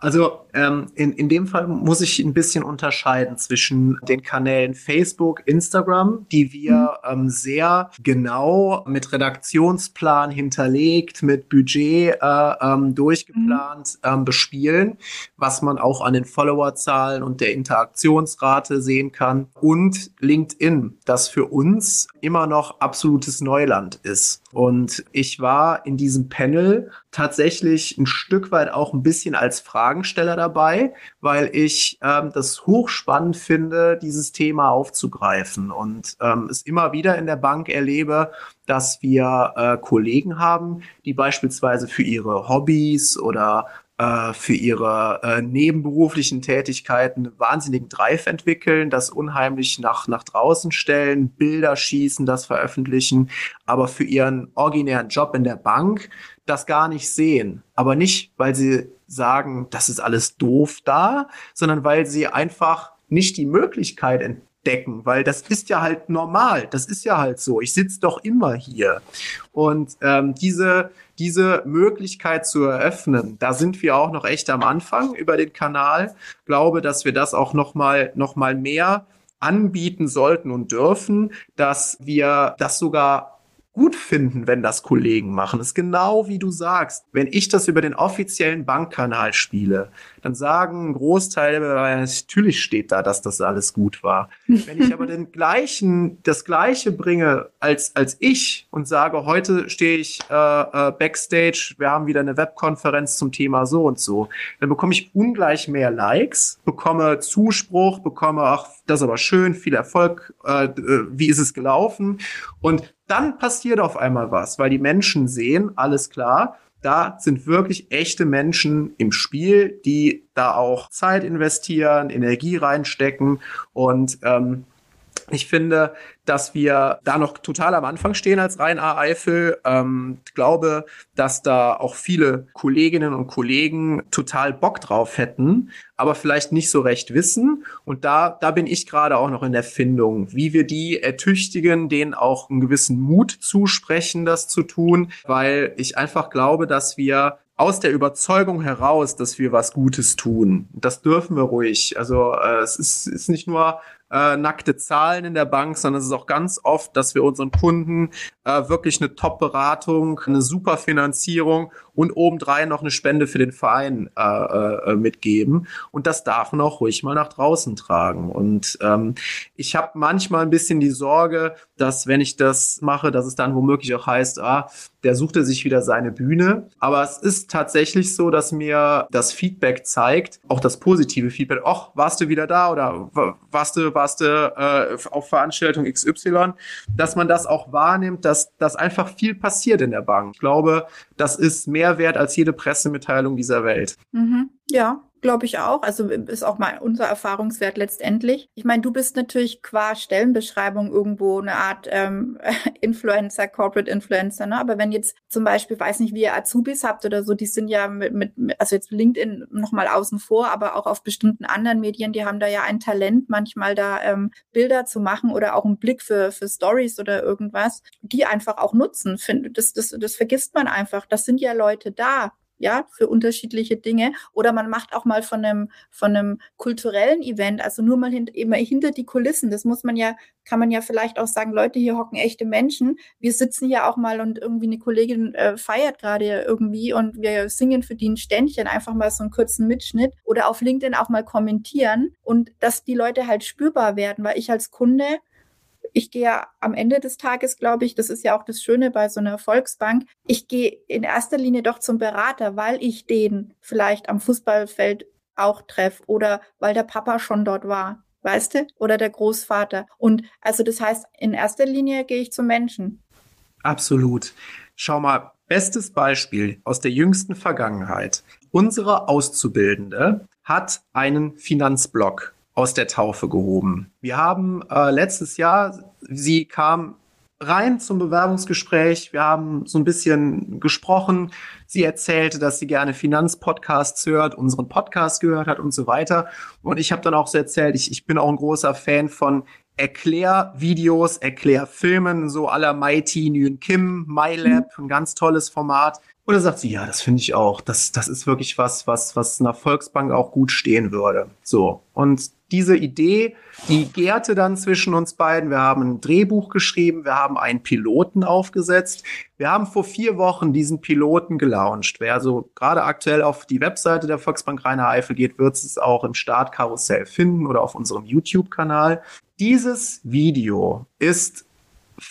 also ähm, in, in dem Fall muss ich ein bisschen unterscheiden zwischen den Kanälen Facebook, Instagram, die wir mhm. ähm, sehr genau mit Redaktionsplan hinterlegt, mit Budget äh, ähm, durchgeplant mhm. ähm, bespielen, was man auch an den Followerzahlen und der Interaktionsrate sehen kann. Und LinkedIn, das für uns immer noch absolutes Neuland ist. Und ich war in diesem Panel tatsächlich ein Stück weit auch ein bisschen als Fragensteller dabei, weil ich ähm, das hochspannend finde, dieses Thema aufzugreifen. Und ähm, es immer wieder in der Bank erlebe, dass wir äh, Kollegen haben, die beispielsweise für ihre Hobbys oder äh, für ihre äh, nebenberuflichen Tätigkeiten wahnsinnigen Drive entwickeln, das unheimlich nach, nach draußen stellen, Bilder schießen, das veröffentlichen, aber für ihren originären Job in der Bank das gar nicht sehen. Aber nicht, weil sie sagen, das ist alles doof da, sondern weil sie einfach nicht die Möglichkeit entdecken, weil das ist ja halt normal, das ist ja halt so. Ich sitze doch immer hier. Und ähm, diese, diese Möglichkeit zu eröffnen, da sind wir auch noch echt am Anfang über den Kanal. Glaube, dass wir das auch noch mal, noch mal mehr anbieten sollten und dürfen, dass wir das sogar gut finden, wenn das Kollegen machen. Das ist genau wie du sagst. Wenn ich das über den offiziellen Bankkanal spiele, dann sagen ein Großteil, natürlich steht da, dass das alles gut war. Wenn ich aber den gleichen, das gleiche bringe als, als ich und sage, heute stehe ich äh, äh, backstage, wir haben wieder eine Webkonferenz zum Thema so und so, dann bekomme ich ungleich mehr Likes, bekomme Zuspruch, bekomme, ach, das ist aber schön, viel Erfolg, äh, äh wie ist es gelaufen? Und dann passiert auf einmal was, weil die Menschen sehen, alles klar, da sind wirklich echte Menschen im Spiel, die da auch Zeit investieren, Energie reinstecken. Und ähm, ich finde, dass wir da noch total am Anfang stehen als Rhein-A-Eifel. Ähm, glaube, dass da auch viele Kolleginnen und Kollegen total Bock drauf hätten, aber vielleicht nicht so recht wissen. Und da, da bin ich gerade auch noch in der Findung, wie wir die ertüchtigen, denen auch einen gewissen Mut zusprechen, das zu tun, weil ich einfach glaube, dass wir aus der Überzeugung heraus, dass wir was Gutes tun. Das dürfen wir ruhig. Also äh, es ist, ist nicht nur äh, nackte Zahlen in der Bank, sondern es ist auch ganz oft, dass wir unseren Kunden äh, wirklich eine Top-Beratung, eine super Finanzierung und obendrein noch eine Spende für den Verein äh, äh, mitgeben. Und das darf man auch ruhig mal nach draußen tragen. Und ähm, ich habe manchmal ein bisschen die Sorge, dass wenn ich das mache, dass es dann womöglich auch heißt, ah, der suchte sich wieder seine Bühne. Aber es ist tatsächlich so, dass mir das Feedback zeigt, auch das positive Feedback, ach, warst du wieder da oder warst du, warst du äh, auf Veranstaltung XY, dass man das auch wahrnimmt, dass, dass einfach viel passiert in der Bank. Ich glaube, das ist mehr wert als jede Pressemitteilung dieser Welt. Mhm. Ja, glaube ich auch. Also ist auch mal unser Erfahrungswert letztendlich. Ich meine, du bist natürlich qua Stellenbeschreibung irgendwo eine Art ähm, Influencer, Corporate Influencer, ne? Aber wenn jetzt zum Beispiel, weiß nicht, wie ihr Azubis habt oder so, die sind ja mit, mit also jetzt LinkedIn nochmal außen vor, aber auch auf bestimmten anderen Medien, die haben da ja ein Talent, manchmal da ähm, Bilder zu machen oder auch einen Blick für, für Stories oder irgendwas, die einfach auch nutzen. Find, das, das, das vergisst man einfach. Das sind ja Leute da, ja, für unterschiedliche Dinge. Oder man macht auch mal von einem, von einem kulturellen Event, also nur mal hint, immer hinter die Kulissen. Das muss man ja, kann man ja vielleicht auch sagen, Leute, hier hocken echte Menschen. Wir sitzen ja auch mal und irgendwie eine Kollegin äh, feiert gerade irgendwie und wir singen für die ein Ständchen, einfach mal so einen kurzen Mitschnitt oder auf LinkedIn auch mal kommentieren und dass die Leute halt spürbar werden, weil ich als Kunde ich gehe ja am Ende des Tages, glaube ich, das ist ja auch das Schöne bei so einer Volksbank, ich gehe in erster Linie doch zum Berater, weil ich den vielleicht am Fußballfeld auch treffe oder weil der Papa schon dort war, weißt du, oder der Großvater. Und also das heißt, in erster Linie gehe ich zum Menschen. Absolut. Schau mal, bestes Beispiel aus der jüngsten Vergangenheit. Unsere Auszubildende hat einen Finanzblock aus der Taufe gehoben. Wir haben äh, letztes Jahr, sie kam rein zum Bewerbungsgespräch. Wir haben so ein bisschen gesprochen. Sie erzählte, dass sie gerne Finanzpodcasts hört, unseren Podcast gehört hat und so weiter. Und ich habe dann auch so erzählt, ich, ich bin auch ein großer Fan von Erklärvideos, Erklärfilmen, so aller Mighty Nguyen Kim, MyLab, ein ganz tolles Format. Und da sagt sie, ja, das finde ich auch. Das, das ist wirklich was, was, was einer Volksbank auch gut stehen würde. So. Und diese Idee, die gärte dann zwischen uns beiden. Wir haben ein Drehbuch geschrieben, wir haben einen Piloten aufgesetzt. Wir haben vor vier Wochen diesen Piloten gelauncht. Wer also gerade aktuell auf die Webseite der Volksbank Rheiner Eifel geht, wird es auch im Startkarussell finden oder auf unserem YouTube-Kanal. Dieses Video ist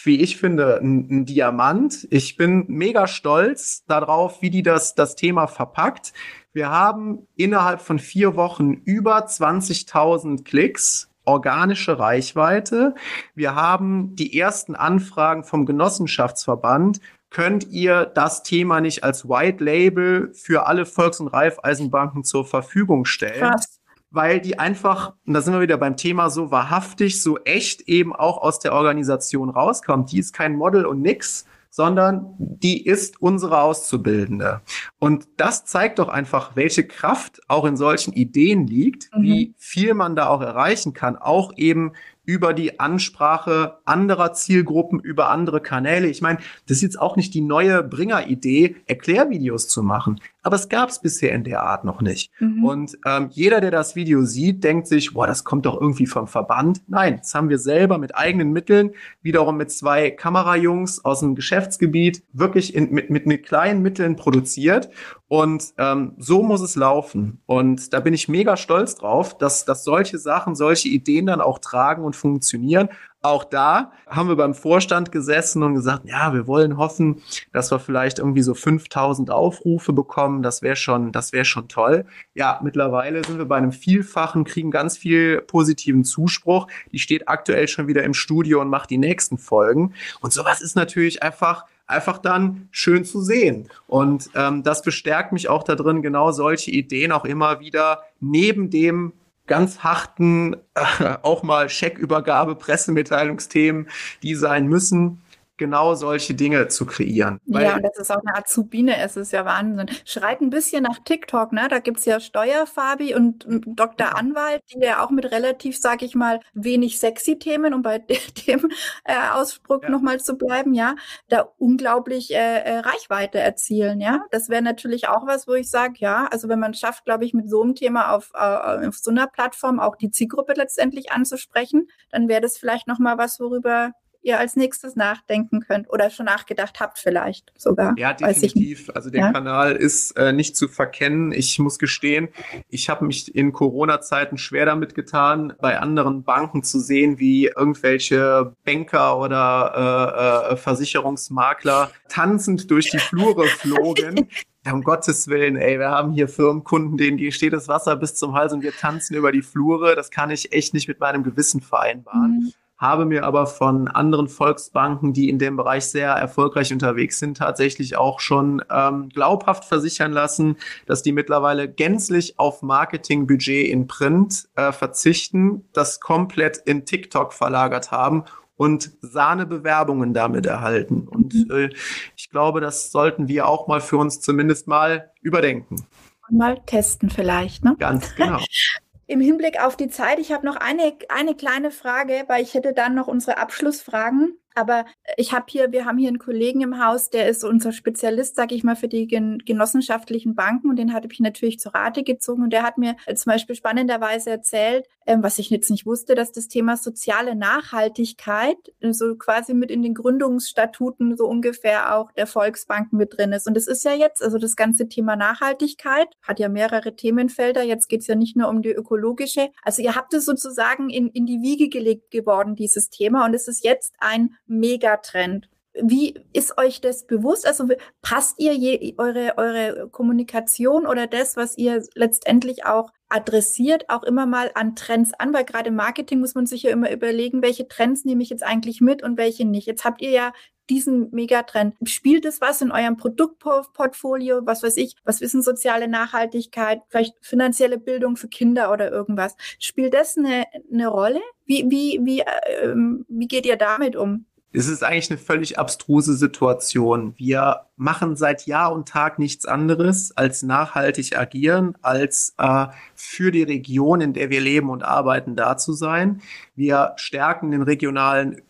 wie ich finde, ein, ein, Diamant. Ich bin mega stolz darauf, wie die das, das Thema verpackt. Wir haben innerhalb von vier Wochen über 20.000 Klicks organische Reichweite. Wir haben die ersten Anfragen vom Genossenschaftsverband. Könnt ihr das Thema nicht als White Label für alle Volks- und Raiffeisenbanken zur Verfügung stellen? Krass weil die einfach, und da sind wir wieder beim Thema, so wahrhaftig, so echt eben auch aus der Organisation rauskommt. Die ist kein Model und nix, sondern die ist unsere Auszubildende. Und das zeigt doch einfach, welche Kraft auch in solchen Ideen liegt, mhm. wie viel man da auch erreichen kann, auch eben über die Ansprache anderer Zielgruppen, über andere Kanäle. Ich meine, das ist jetzt auch nicht die neue Bringer-Idee, Erklärvideos zu machen, aber es gab es bisher in der Art noch nicht. Mhm. Und ähm, jeder, der das Video sieht, denkt sich, boah, das kommt doch irgendwie vom Verband. Nein, das haben wir selber mit eigenen Mitteln, wiederum mit zwei Kamerajungs aus dem Geschäftsgebiet, wirklich in, mit, mit, mit kleinen Mitteln produziert. Und ähm, so muss es laufen. Und da bin ich mega stolz drauf, dass, dass solche Sachen, solche Ideen dann auch tragen und funktionieren. Auch da haben wir beim Vorstand gesessen und gesagt, ja, wir wollen hoffen, dass wir vielleicht irgendwie so 5000 Aufrufe bekommen. Das wäre schon, das wäre schon toll. Ja, mittlerweile sind wir bei einem Vielfachen, kriegen ganz viel positiven Zuspruch. Die steht aktuell schon wieder im Studio und macht die nächsten Folgen. Und sowas ist natürlich einfach einfach dann schön zu sehen. Und ähm, das bestärkt mich auch darin, genau solche Ideen auch immer wieder neben dem ganz harten, äh, auch mal Scheckübergabe, Pressemitteilungsthemen, die sein müssen, genau solche Dinge zu kreieren. ja, und das ist auch eine Azubine, es ist ja Wahnsinn. Schreit ein bisschen nach TikTok, ne? Da gibt's ja Steuerfabi und Dr. Anwalt, die ja auch mit relativ, sag ich mal, wenig sexy Themen, um bei dem äh, Ausspruch ja. nochmal zu bleiben, ja, da unglaublich äh, äh, Reichweite erzielen, ja. Das wäre natürlich auch was, wo ich sage, ja, also wenn man schafft, glaube ich, mit so einem Thema auf, äh, auf so einer Plattform auch die Zielgruppe letztendlich anzusprechen, dann wäre das vielleicht nochmal was, worüber ihr als nächstes nachdenken könnt oder schon nachgedacht habt vielleicht sogar. Ja, definitiv. Also der ja? Kanal ist äh, nicht zu verkennen. Ich muss gestehen, ich habe mich in Corona-Zeiten schwer damit getan, bei anderen Banken zu sehen, wie irgendwelche Banker oder äh, äh, Versicherungsmakler tanzend durch die Flure flogen. um Gottes Willen, ey, wir haben hier Firmenkunden, denen steht das Wasser bis zum Hals und wir tanzen über die Flure. Das kann ich echt nicht mit meinem Gewissen vereinbaren. Mhm habe mir aber von anderen Volksbanken, die in dem Bereich sehr erfolgreich unterwegs sind, tatsächlich auch schon ähm, glaubhaft versichern lassen, dass die mittlerweile gänzlich auf Marketingbudget in Print äh, verzichten, das komplett in TikTok verlagert haben und Sahnebewerbungen damit erhalten. Und mhm. äh, ich glaube, das sollten wir auch mal für uns zumindest mal überdenken. mal testen vielleicht, ne? Ganz genau. Im Hinblick auf die Zeit, ich habe noch eine, eine kleine Frage, weil ich hätte dann noch unsere Abschlussfragen. Aber ich habe hier, wir haben hier einen Kollegen im Haus, der ist unser Spezialist, sage ich mal, für die gen genossenschaftlichen Banken und den hatte ich natürlich zu Rate gezogen und der hat mir zum Beispiel spannenderweise erzählt, ähm, was ich jetzt nicht wusste, dass das Thema soziale Nachhaltigkeit so quasi mit in den Gründungsstatuten so ungefähr auch der Volksbanken mit drin ist. Und es ist ja jetzt, also das ganze Thema Nachhaltigkeit hat ja mehrere Themenfelder. Jetzt geht es ja nicht nur um die ökologische. Also ihr habt es sozusagen in, in die Wiege gelegt geworden, dieses Thema. Und es ist jetzt ein Megatrend. Wie ist euch das bewusst? Also passt ihr je, eure, eure Kommunikation oder das, was ihr letztendlich auch adressiert, auch immer mal an Trends an? Weil gerade im Marketing muss man sich ja immer überlegen, welche Trends nehme ich jetzt eigentlich mit und welche nicht. Jetzt habt ihr ja diesen Megatrend. Spielt es was in eurem Produktportfolio? Was weiß ich? Was wissen soziale Nachhaltigkeit? Vielleicht finanzielle Bildung für Kinder oder irgendwas? Spielt das eine, eine Rolle? Wie, wie, wie, äh, wie geht ihr damit um? Es ist eigentlich eine völlig abstruse Situation. Wir machen seit Jahr und Tag nichts anderes als nachhaltig agieren, als äh, für die Region, in der wir leben und arbeiten, da zu sein. Wir stärken den regionalen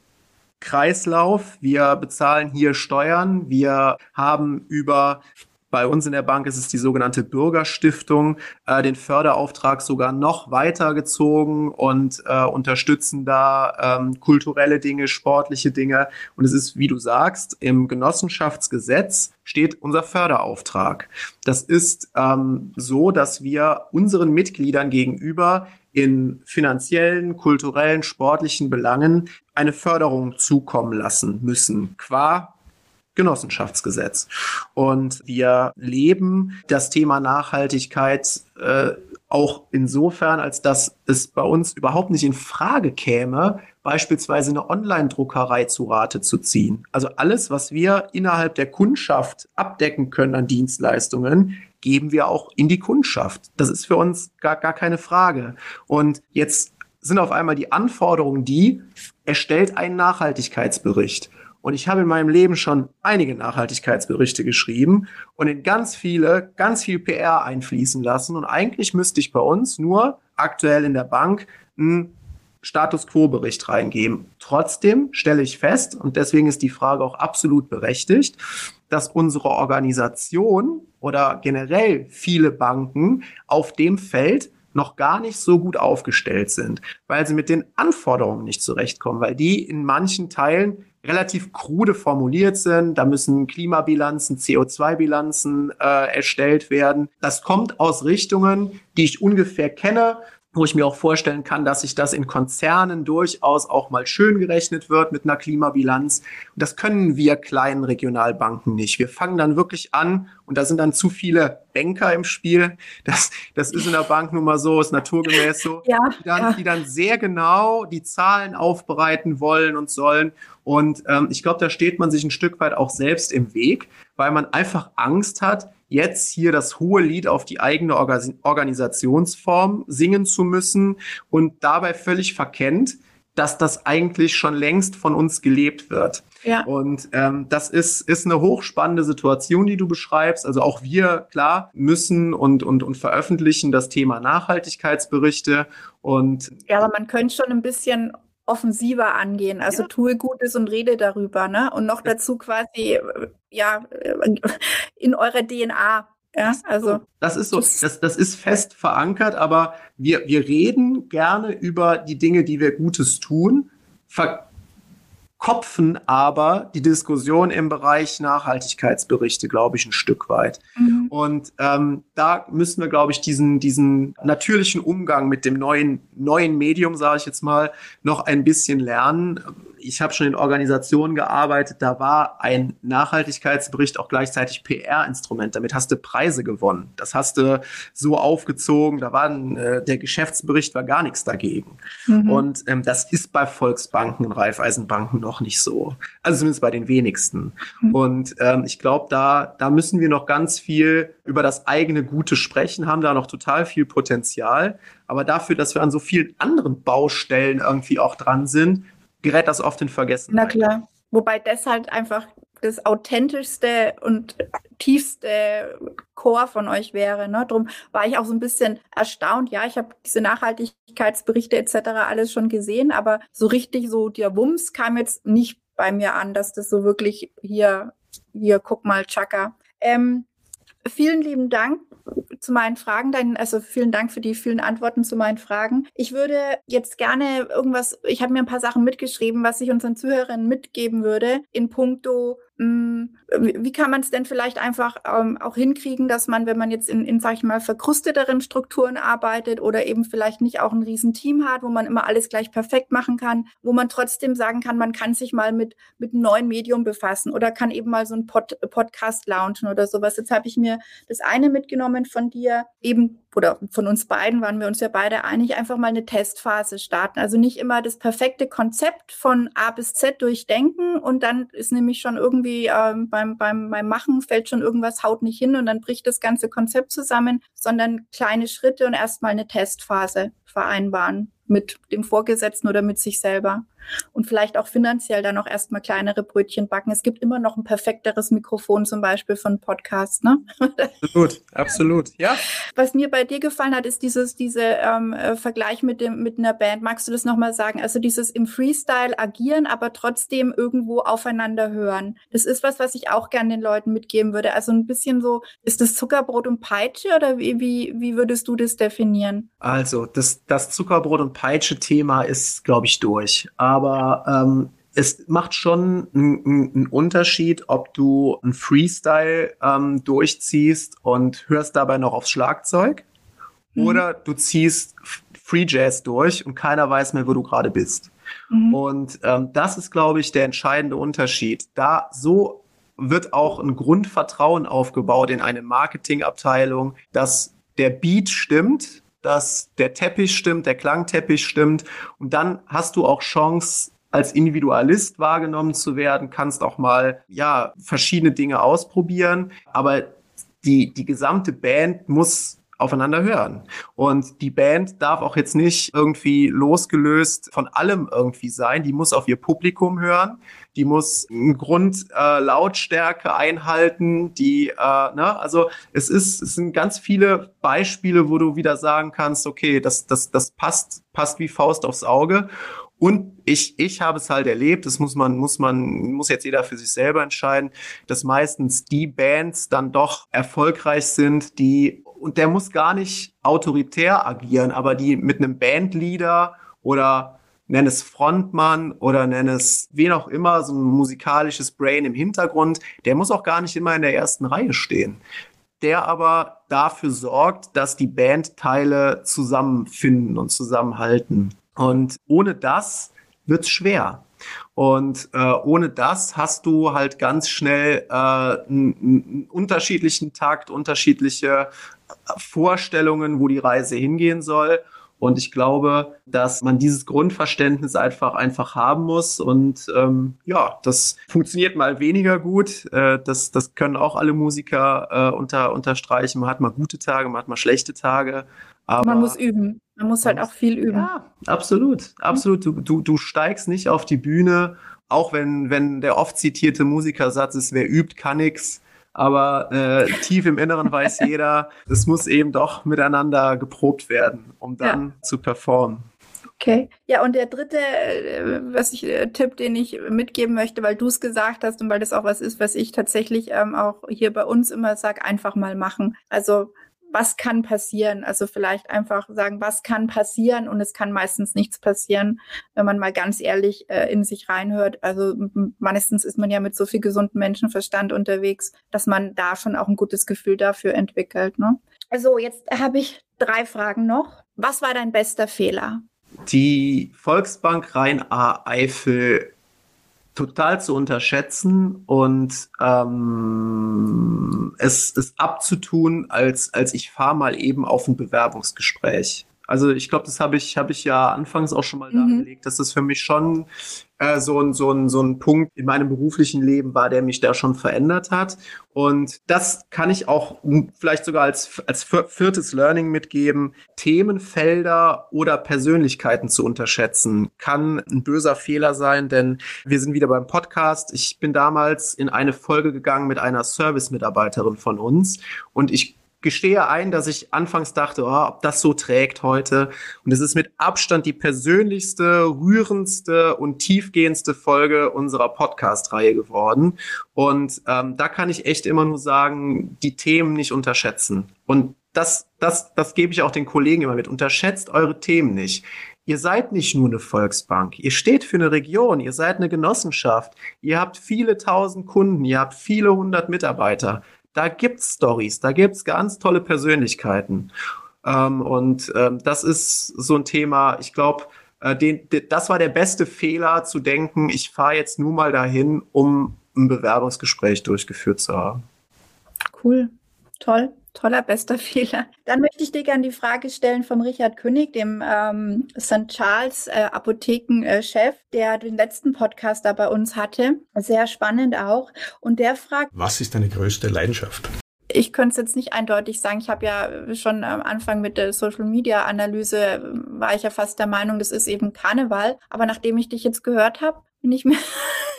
Kreislauf. Wir bezahlen hier Steuern. Wir haben über bei uns in der Bank ist es die sogenannte Bürgerstiftung, äh, den Förderauftrag sogar noch weitergezogen und äh, unterstützen da ähm, kulturelle Dinge, sportliche Dinge. Und es ist, wie du sagst, im Genossenschaftsgesetz steht unser Förderauftrag. Das ist ähm, so, dass wir unseren Mitgliedern gegenüber in finanziellen, kulturellen, sportlichen Belangen eine Förderung zukommen lassen müssen, qua Genossenschaftsgesetz. Und wir leben das Thema Nachhaltigkeit äh, auch insofern, als dass es bei uns überhaupt nicht in Frage käme, beispielsweise eine Online-Druckerei zu Rate zu ziehen. Also alles, was wir innerhalb der Kundschaft abdecken können an Dienstleistungen, geben wir auch in die Kundschaft. Das ist für uns gar, gar keine Frage. Und jetzt sind auf einmal die Anforderungen die, erstellt einen Nachhaltigkeitsbericht. Und ich habe in meinem Leben schon einige Nachhaltigkeitsberichte geschrieben und in ganz viele, ganz viel PR einfließen lassen. Und eigentlich müsste ich bei uns nur aktuell in der Bank einen Status Quo-Bericht reingeben. Trotzdem stelle ich fest, und deswegen ist die Frage auch absolut berechtigt, dass unsere Organisation oder generell viele Banken auf dem Feld noch gar nicht so gut aufgestellt sind, weil sie mit den Anforderungen nicht zurechtkommen, weil die in manchen Teilen relativ krude formuliert sind. Da müssen Klimabilanzen, CO2-Bilanzen äh, erstellt werden. Das kommt aus Richtungen, die ich ungefähr kenne, wo ich mir auch vorstellen kann, dass sich das in Konzernen durchaus auch mal schön gerechnet wird mit einer Klimabilanz. Und das können wir kleinen Regionalbanken nicht. Wir fangen dann wirklich an und da sind dann zu viele Banker im Spiel. Das, das ist in der Bank nun mal so, ist naturgemäß so, ja, die, dann, ja. die dann sehr genau die Zahlen aufbereiten wollen und sollen. Und ähm, ich glaube, da steht man sich ein Stück weit auch selbst im Weg, weil man einfach Angst hat, jetzt hier das hohe Lied auf die eigene Organisationsform singen zu müssen und dabei völlig verkennt, dass das eigentlich schon längst von uns gelebt wird. Ja. Und ähm, das ist, ist eine hochspannende Situation, die du beschreibst. Also auch wir, klar, müssen und, und, und veröffentlichen das Thema Nachhaltigkeitsberichte. Und ja, aber man könnte schon ein bisschen offensiver angehen. Also ja. tue Gutes und rede darüber, ne? Und noch dazu quasi, ja, in eurer DNA. Ja, also. Das ist so, das, das ist fest verankert, aber wir, wir reden gerne über die Dinge, die wir Gutes tun, ver kopfen aber die Diskussion im Bereich Nachhaltigkeitsberichte, glaube ich, ein Stück weit. Mhm. Und ähm, da müssen wir, glaube ich, diesen, diesen natürlichen Umgang mit dem neuen, neuen Medium, sage ich jetzt mal, noch ein bisschen lernen ich habe schon in Organisationen gearbeitet, da war ein Nachhaltigkeitsbericht auch gleichzeitig PR-Instrument. Damit hast du Preise gewonnen. Das hast du so aufgezogen. Da war ein, äh, der Geschäftsbericht war gar nichts dagegen. Mhm. Und ähm, das ist bei Volksbanken und Raiffeisenbanken noch nicht so. Also zumindest bei den wenigsten. Mhm. Und ähm, ich glaube, da, da müssen wir noch ganz viel über das eigene Gute sprechen, haben da noch total viel Potenzial. Aber dafür, dass wir an so vielen anderen Baustellen irgendwie auch dran sind, gerät das oft in Vergessen. Na klar. Wobei das halt einfach das authentischste und tiefste Chor von euch wäre. Ne? Darum war ich auch so ein bisschen erstaunt. Ja, ich habe diese Nachhaltigkeitsberichte etc. alles schon gesehen, aber so richtig so der Wumms kam jetzt nicht bei mir an, dass das so wirklich hier, hier, guck mal, Chaka. Ähm, vielen lieben Dank zu meinen Fragen, also vielen Dank für die vielen Antworten zu meinen Fragen. Ich würde jetzt gerne irgendwas, ich habe mir ein paar Sachen mitgeschrieben, was ich unseren Zuhörern mitgeben würde in puncto wie kann man es denn vielleicht einfach ähm, auch hinkriegen, dass man, wenn man jetzt in, in, sag ich mal, verkrusteteren Strukturen arbeitet oder eben vielleicht nicht auch ein Riesenteam hat, wo man immer alles gleich perfekt machen kann, wo man trotzdem sagen kann, man kann sich mal mit, mit einem neuen Medium befassen oder kann eben mal so ein Pod, Podcast launchen oder sowas. Jetzt habe ich mir das eine mitgenommen von dir, eben oder von uns beiden waren wir uns ja beide einig, einfach mal eine Testphase starten. Also nicht immer das perfekte Konzept von A bis Z durchdenken und dann ist nämlich schon irgendwie ähm, beim, beim, beim Machen fällt schon irgendwas, haut nicht hin und dann bricht das ganze Konzept zusammen, sondern kleine Schritte und erstmal eine Testphase vereinbaren mit dem Vorgesetzten oder mit sich selber und vielleicht auch finanziell dann auch erstmal kleinere Brötchen backen. Es gibt immer noch ein perfekteres Mikrofon zum Beispiel von Podcast, ne? Absolut, absolut, ja. Was mir bei dir gefallen hat, ist dieses, diese ähm, äh, Vergleich mit dem, mit einer Band. Magst du das nochmal sagen? Also dieses im Freestyle agieren, aber trotzdem irgendwo aufeinander hören. Das ist was, was ich auch gerne den Leuten mitgeben würde. Also ein bisschen so, ist das Zuckerbrot und Peitsche oder wie, wie, wie würdest du das definieren? Also, das, das Zuckerbrot und Peitsche-Thema ist, glaube ich, durch. Aber ähm, es macht schon einen Unterschied, ob du ein Freestyle ähm, durchziehst und hörst dabei noch aufs Schlagzeug mhm. oder du ziehst Free Jazz durch und keiner weiß mehr, wo du gerade bist. Mhm. Und ähm, das ist, glaube ich, der entscheidende Unterschied. Da so wird auch ein Grundvertrauen aufgebaut in eine Marketingabteilung, dass der Beat stimmt, dass der Teppich stimmt, der Klangteppich stimmt. Und dann hast du auch Chance, als Individualist wahrgenommen zu werden, kannst auch mal, ja, verschiedene Dinge ausprobieren. Aber die, die gesamte Band muss aufeinander hören. Und die Band darf auch jetzt nicht irgendwie losgelöst von allem irgendwie sein. Die muss auf ihr Publikum hören. Die muss einen Grund äh, Lautstärke einhalten. Die, äh, ne? also es ist, es sind ganz viele Beispiele, wo du wieder sagen kannst, okay, das, das, das passt, passt wie Faust aufs Auge. Und ich, ich habe es halt erlebt, das muss man, muss man, muss jetzt jeder für sich selber entscheiden, dass meistens die Bands dann doch erfolgreich sind, die und der muss gar nicht autoritär agieren, aber die mit einem Bandleader oder nenn es Frontmann oder nenn es wen auch immer, so ein musikalisches Brain im Hintergrund, der muss auch gar nicht immer in der ersten Reihe stehen. der aber dafür sorgt, dass die Bandteile zusammenfinden und zusammenhalten. Und ohne das wird's schwer. Und äh, ohne das hast du halt ganz schnell äh, einen, einen unterschiedlichen Takt, unterschiedliche Vorstellungen, wo die Reise hingehen soll. Und ich glaube, dass man dieses Grundverständnis einfach einfach haben muss. Und ähm, ja, das funktioniert mal weniger gut. Äh, das, das können auch alle Musiker äh, unter, unterstreichen. Man hat mal gute Tage, man hat mal schlechte Tage. Aber man muss üben. Man muss halt auch viel üben. Ja, absolut, absolut. Du, du, du steigst nicht auf die Bühne, auch wenn, wenn der oft zitierte Musikersatz ist, wer übt, kann nix aber äh, tief im Inneren weiß jeder, es muss eben doch miteinander geprobt werden, um dann ja. zu performen. Okay. Ja, und der dritte, äh, was ich, äh, Tipp, den ich mitgeben möchte, weil du es gesagt hast und weil das auch was ist, was ich tatsächlich ähm, auch hier bei uns immer sage, einfach mal machen. Also was kann passieren? Also vielleicht einfach sagen, was kann passieren? Und es kann meistens nichts passieren, wenn man mal ganz ehrlich äh, in sich reinhört. Also meistens ist man ja mit so viel gesunden Menschenverstand unterwegs, dass man da schon auch ein gutes Gefühl dafür entwickelt. Ne? Also jetzt habe ich drei Fragen noch. Was war dein bester Fehler? Die Volksbank Rhein-A-Eifel total zu unterschätzen und ähm, es, es abzutun, als, als ich fahre mal eben auf ein Bewerbungsgespräch. Also ich glaube, das habe ich, hab ich ja anfangs auch schon mal mhm. dargelegt, dass das für mich schon äh, so, ein, so, ein, so ein Punkt in meinem beruflichen Leben war, der mich da schon verändert hat. Und das kann ich auch vielleicht sogar als, als viertes Learning mitgeben. Themenfelder oder Persönlichkeiten zu unterschätzen, kann ein böser Fehler sein, denn wir sind wieder beim Podcast. Ich bin damals in eine Folge gegangen mit einer Service-Mitarbeiterin von uns und ich gestehe ein, dass ich anfangs dachte, oh, ob das so trägt heute. Und es ist mit Abstand die persönlichste, rührendste und tiefgehendste Folge unserer Podcast-Reihe geworden. Und ähm, da kann ich echt immer nur sagen, die Themen nicht unterschätzen. Und das, das, das gebe ich auch den Kollegen immer mit. Unterschätzt eure Themen nicht. Ihr seid nicht nur eine Volksbank. Ihr steht für eine Region. Ihr seid eine Genossenschaft. Ihr habt viele tausend Kunden. Ihr habt viele hundert Mitarbeiter da gibt's Stories, da gibt's ganz tolle Persönlichkeiten. Ähm, und ähm, das ist so ein Thema, ich glaube, äh, den, das war der beste Fehler zu denken, ich fahre jetzt nur mal dahin, um ein Bewerbungsgespräch durchgeführt zu haben. Cool, toll. Toller, bester Fehler. Dann möchte ich dir gerne die Frage stellen vom Richard König, dem ähm, St. Charles äh, Apothekenchef, äh, der den letzten Podcast da bei uns hatte. Sehr spannend auch. Und der fragt, was ist deine größte Leidenschaft? ich könnte es jetzt nicht eindeutig sagen. Ich habe ja schon am Anfang mit der Social Media Analyse war ich ja fast der Meinung, das ist eben Karneval. Aber nachdem ich dich jetzt gehört habe, bin ich mir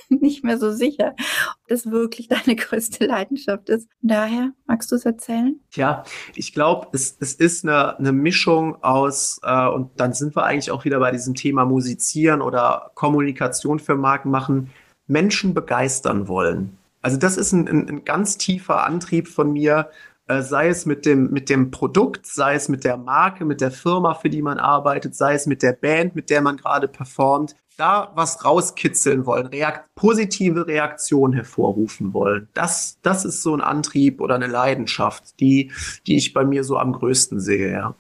nicht mehr so sicher, ob das wirklich deine größte Leidenschaft ist. Daher, magst du es erzählen? Ja, ich glaube, es, es ist eine, eine Mischung aus, äh, und dann sind wir eigentlich auch wieder bei diesem Thema Musizieren oder Kommunikation für Marken machen, Menschen begeistern wollen. Also das ist ein, ein, ein ganz tiefer Antrieb von mir, sei es mit dem, mit dem Produkt, sei es mit der Marke, mit der Firma, für die man arbeitet, sei es mit der Band, mit der man gerade performt, da was rauskitzeln wollen, reakt positive Reaktionen hervorrufen wollen. Das, das ist so ein Antrieb oder eine Leidenschaft, die, die ich bei mir so am größten sehe, ja.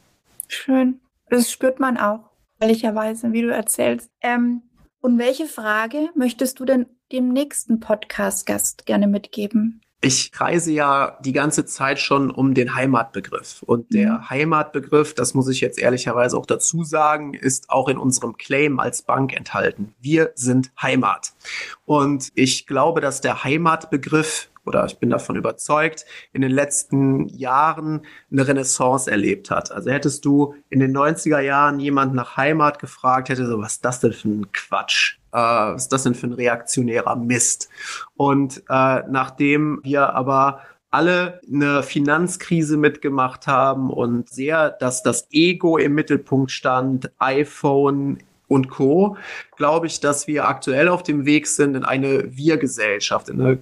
Schön. Das spürt man auch, ehrlicherweise, wie du erzählst. Ähm, und welche Frage möchtest du denn dem nächsten Podcast-Gast gerne mitgeben? Ich reise ja die ganze Zeit schon um den Heimatbegriff. Und der mhm. Heimatbegriff, das muss ich jetzt ehrlicherweise auch dazu sagen, ist auch in unserem Claim als Bank enthalten. Wir sind Heimat. Und ich glaube, dass der Heimatbegriff oder ich bin davon überzeugt, in den letzten Jahren eine Renaissance erlebt hat. Also hättest du in den 90er Jahren jemand nach Heimat gefragt, hätte so, was ist das denn für ein Quatsch? Äh, was ist das denn für ein reaktionärer Mist? Und äh, nachdem wir aber alle eine Finanzkrise mitgemacht haben und sehr, dass das Ego im Mittelpunkt stand, iPhone und Co., glaube ich, dass wir aktuell auf dem Weg sind in eine Wir-Gesellschaft, in eine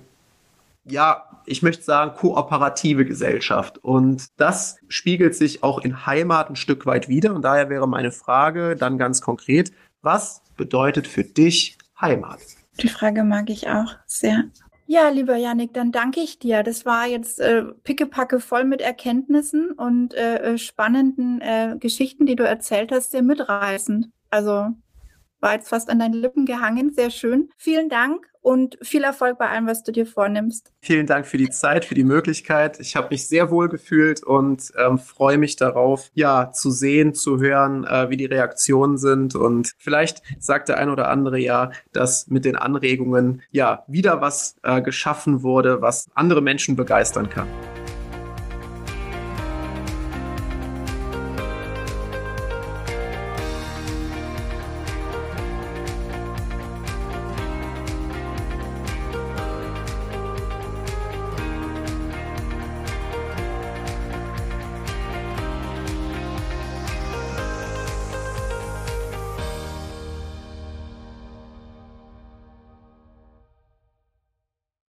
ja, ich möchte sagen, kooperative Gesellschaft. Und das spiegelt sich auch in Heimat ein Stück weit wieder. Und daher wäre meine Frage dann ganz konkret, was bedeutet für dich Heimat? Die Frage mag ich auch sehr. Ja, lieber Janik, dann danke ich dir. Das war jetzt äh, pickepacke voll mit Erkenntnissen und äh, äh, spannenden äh, Geschichten, die du erzählt hast, sehr mitreißend. Also war jetzt fast an deinen Lippen gehangen. Sehr schön. Vielen Dank und viel Erfolg bei allem, was du dir vornimmst. Vielen Dank für die Zeit, für die Möglichkeit. Ich habe mich sehr wohl gefühlt und ähm, freue mich darauf, ja, zu sehen, zu hören, äh, wie die Reaktionen sind. Und vielleicht sagt der ein oder andere ja, dass mit den Anregungen ja wieder was äh, geschaffen wurde, was andere Menschen begeistern kann.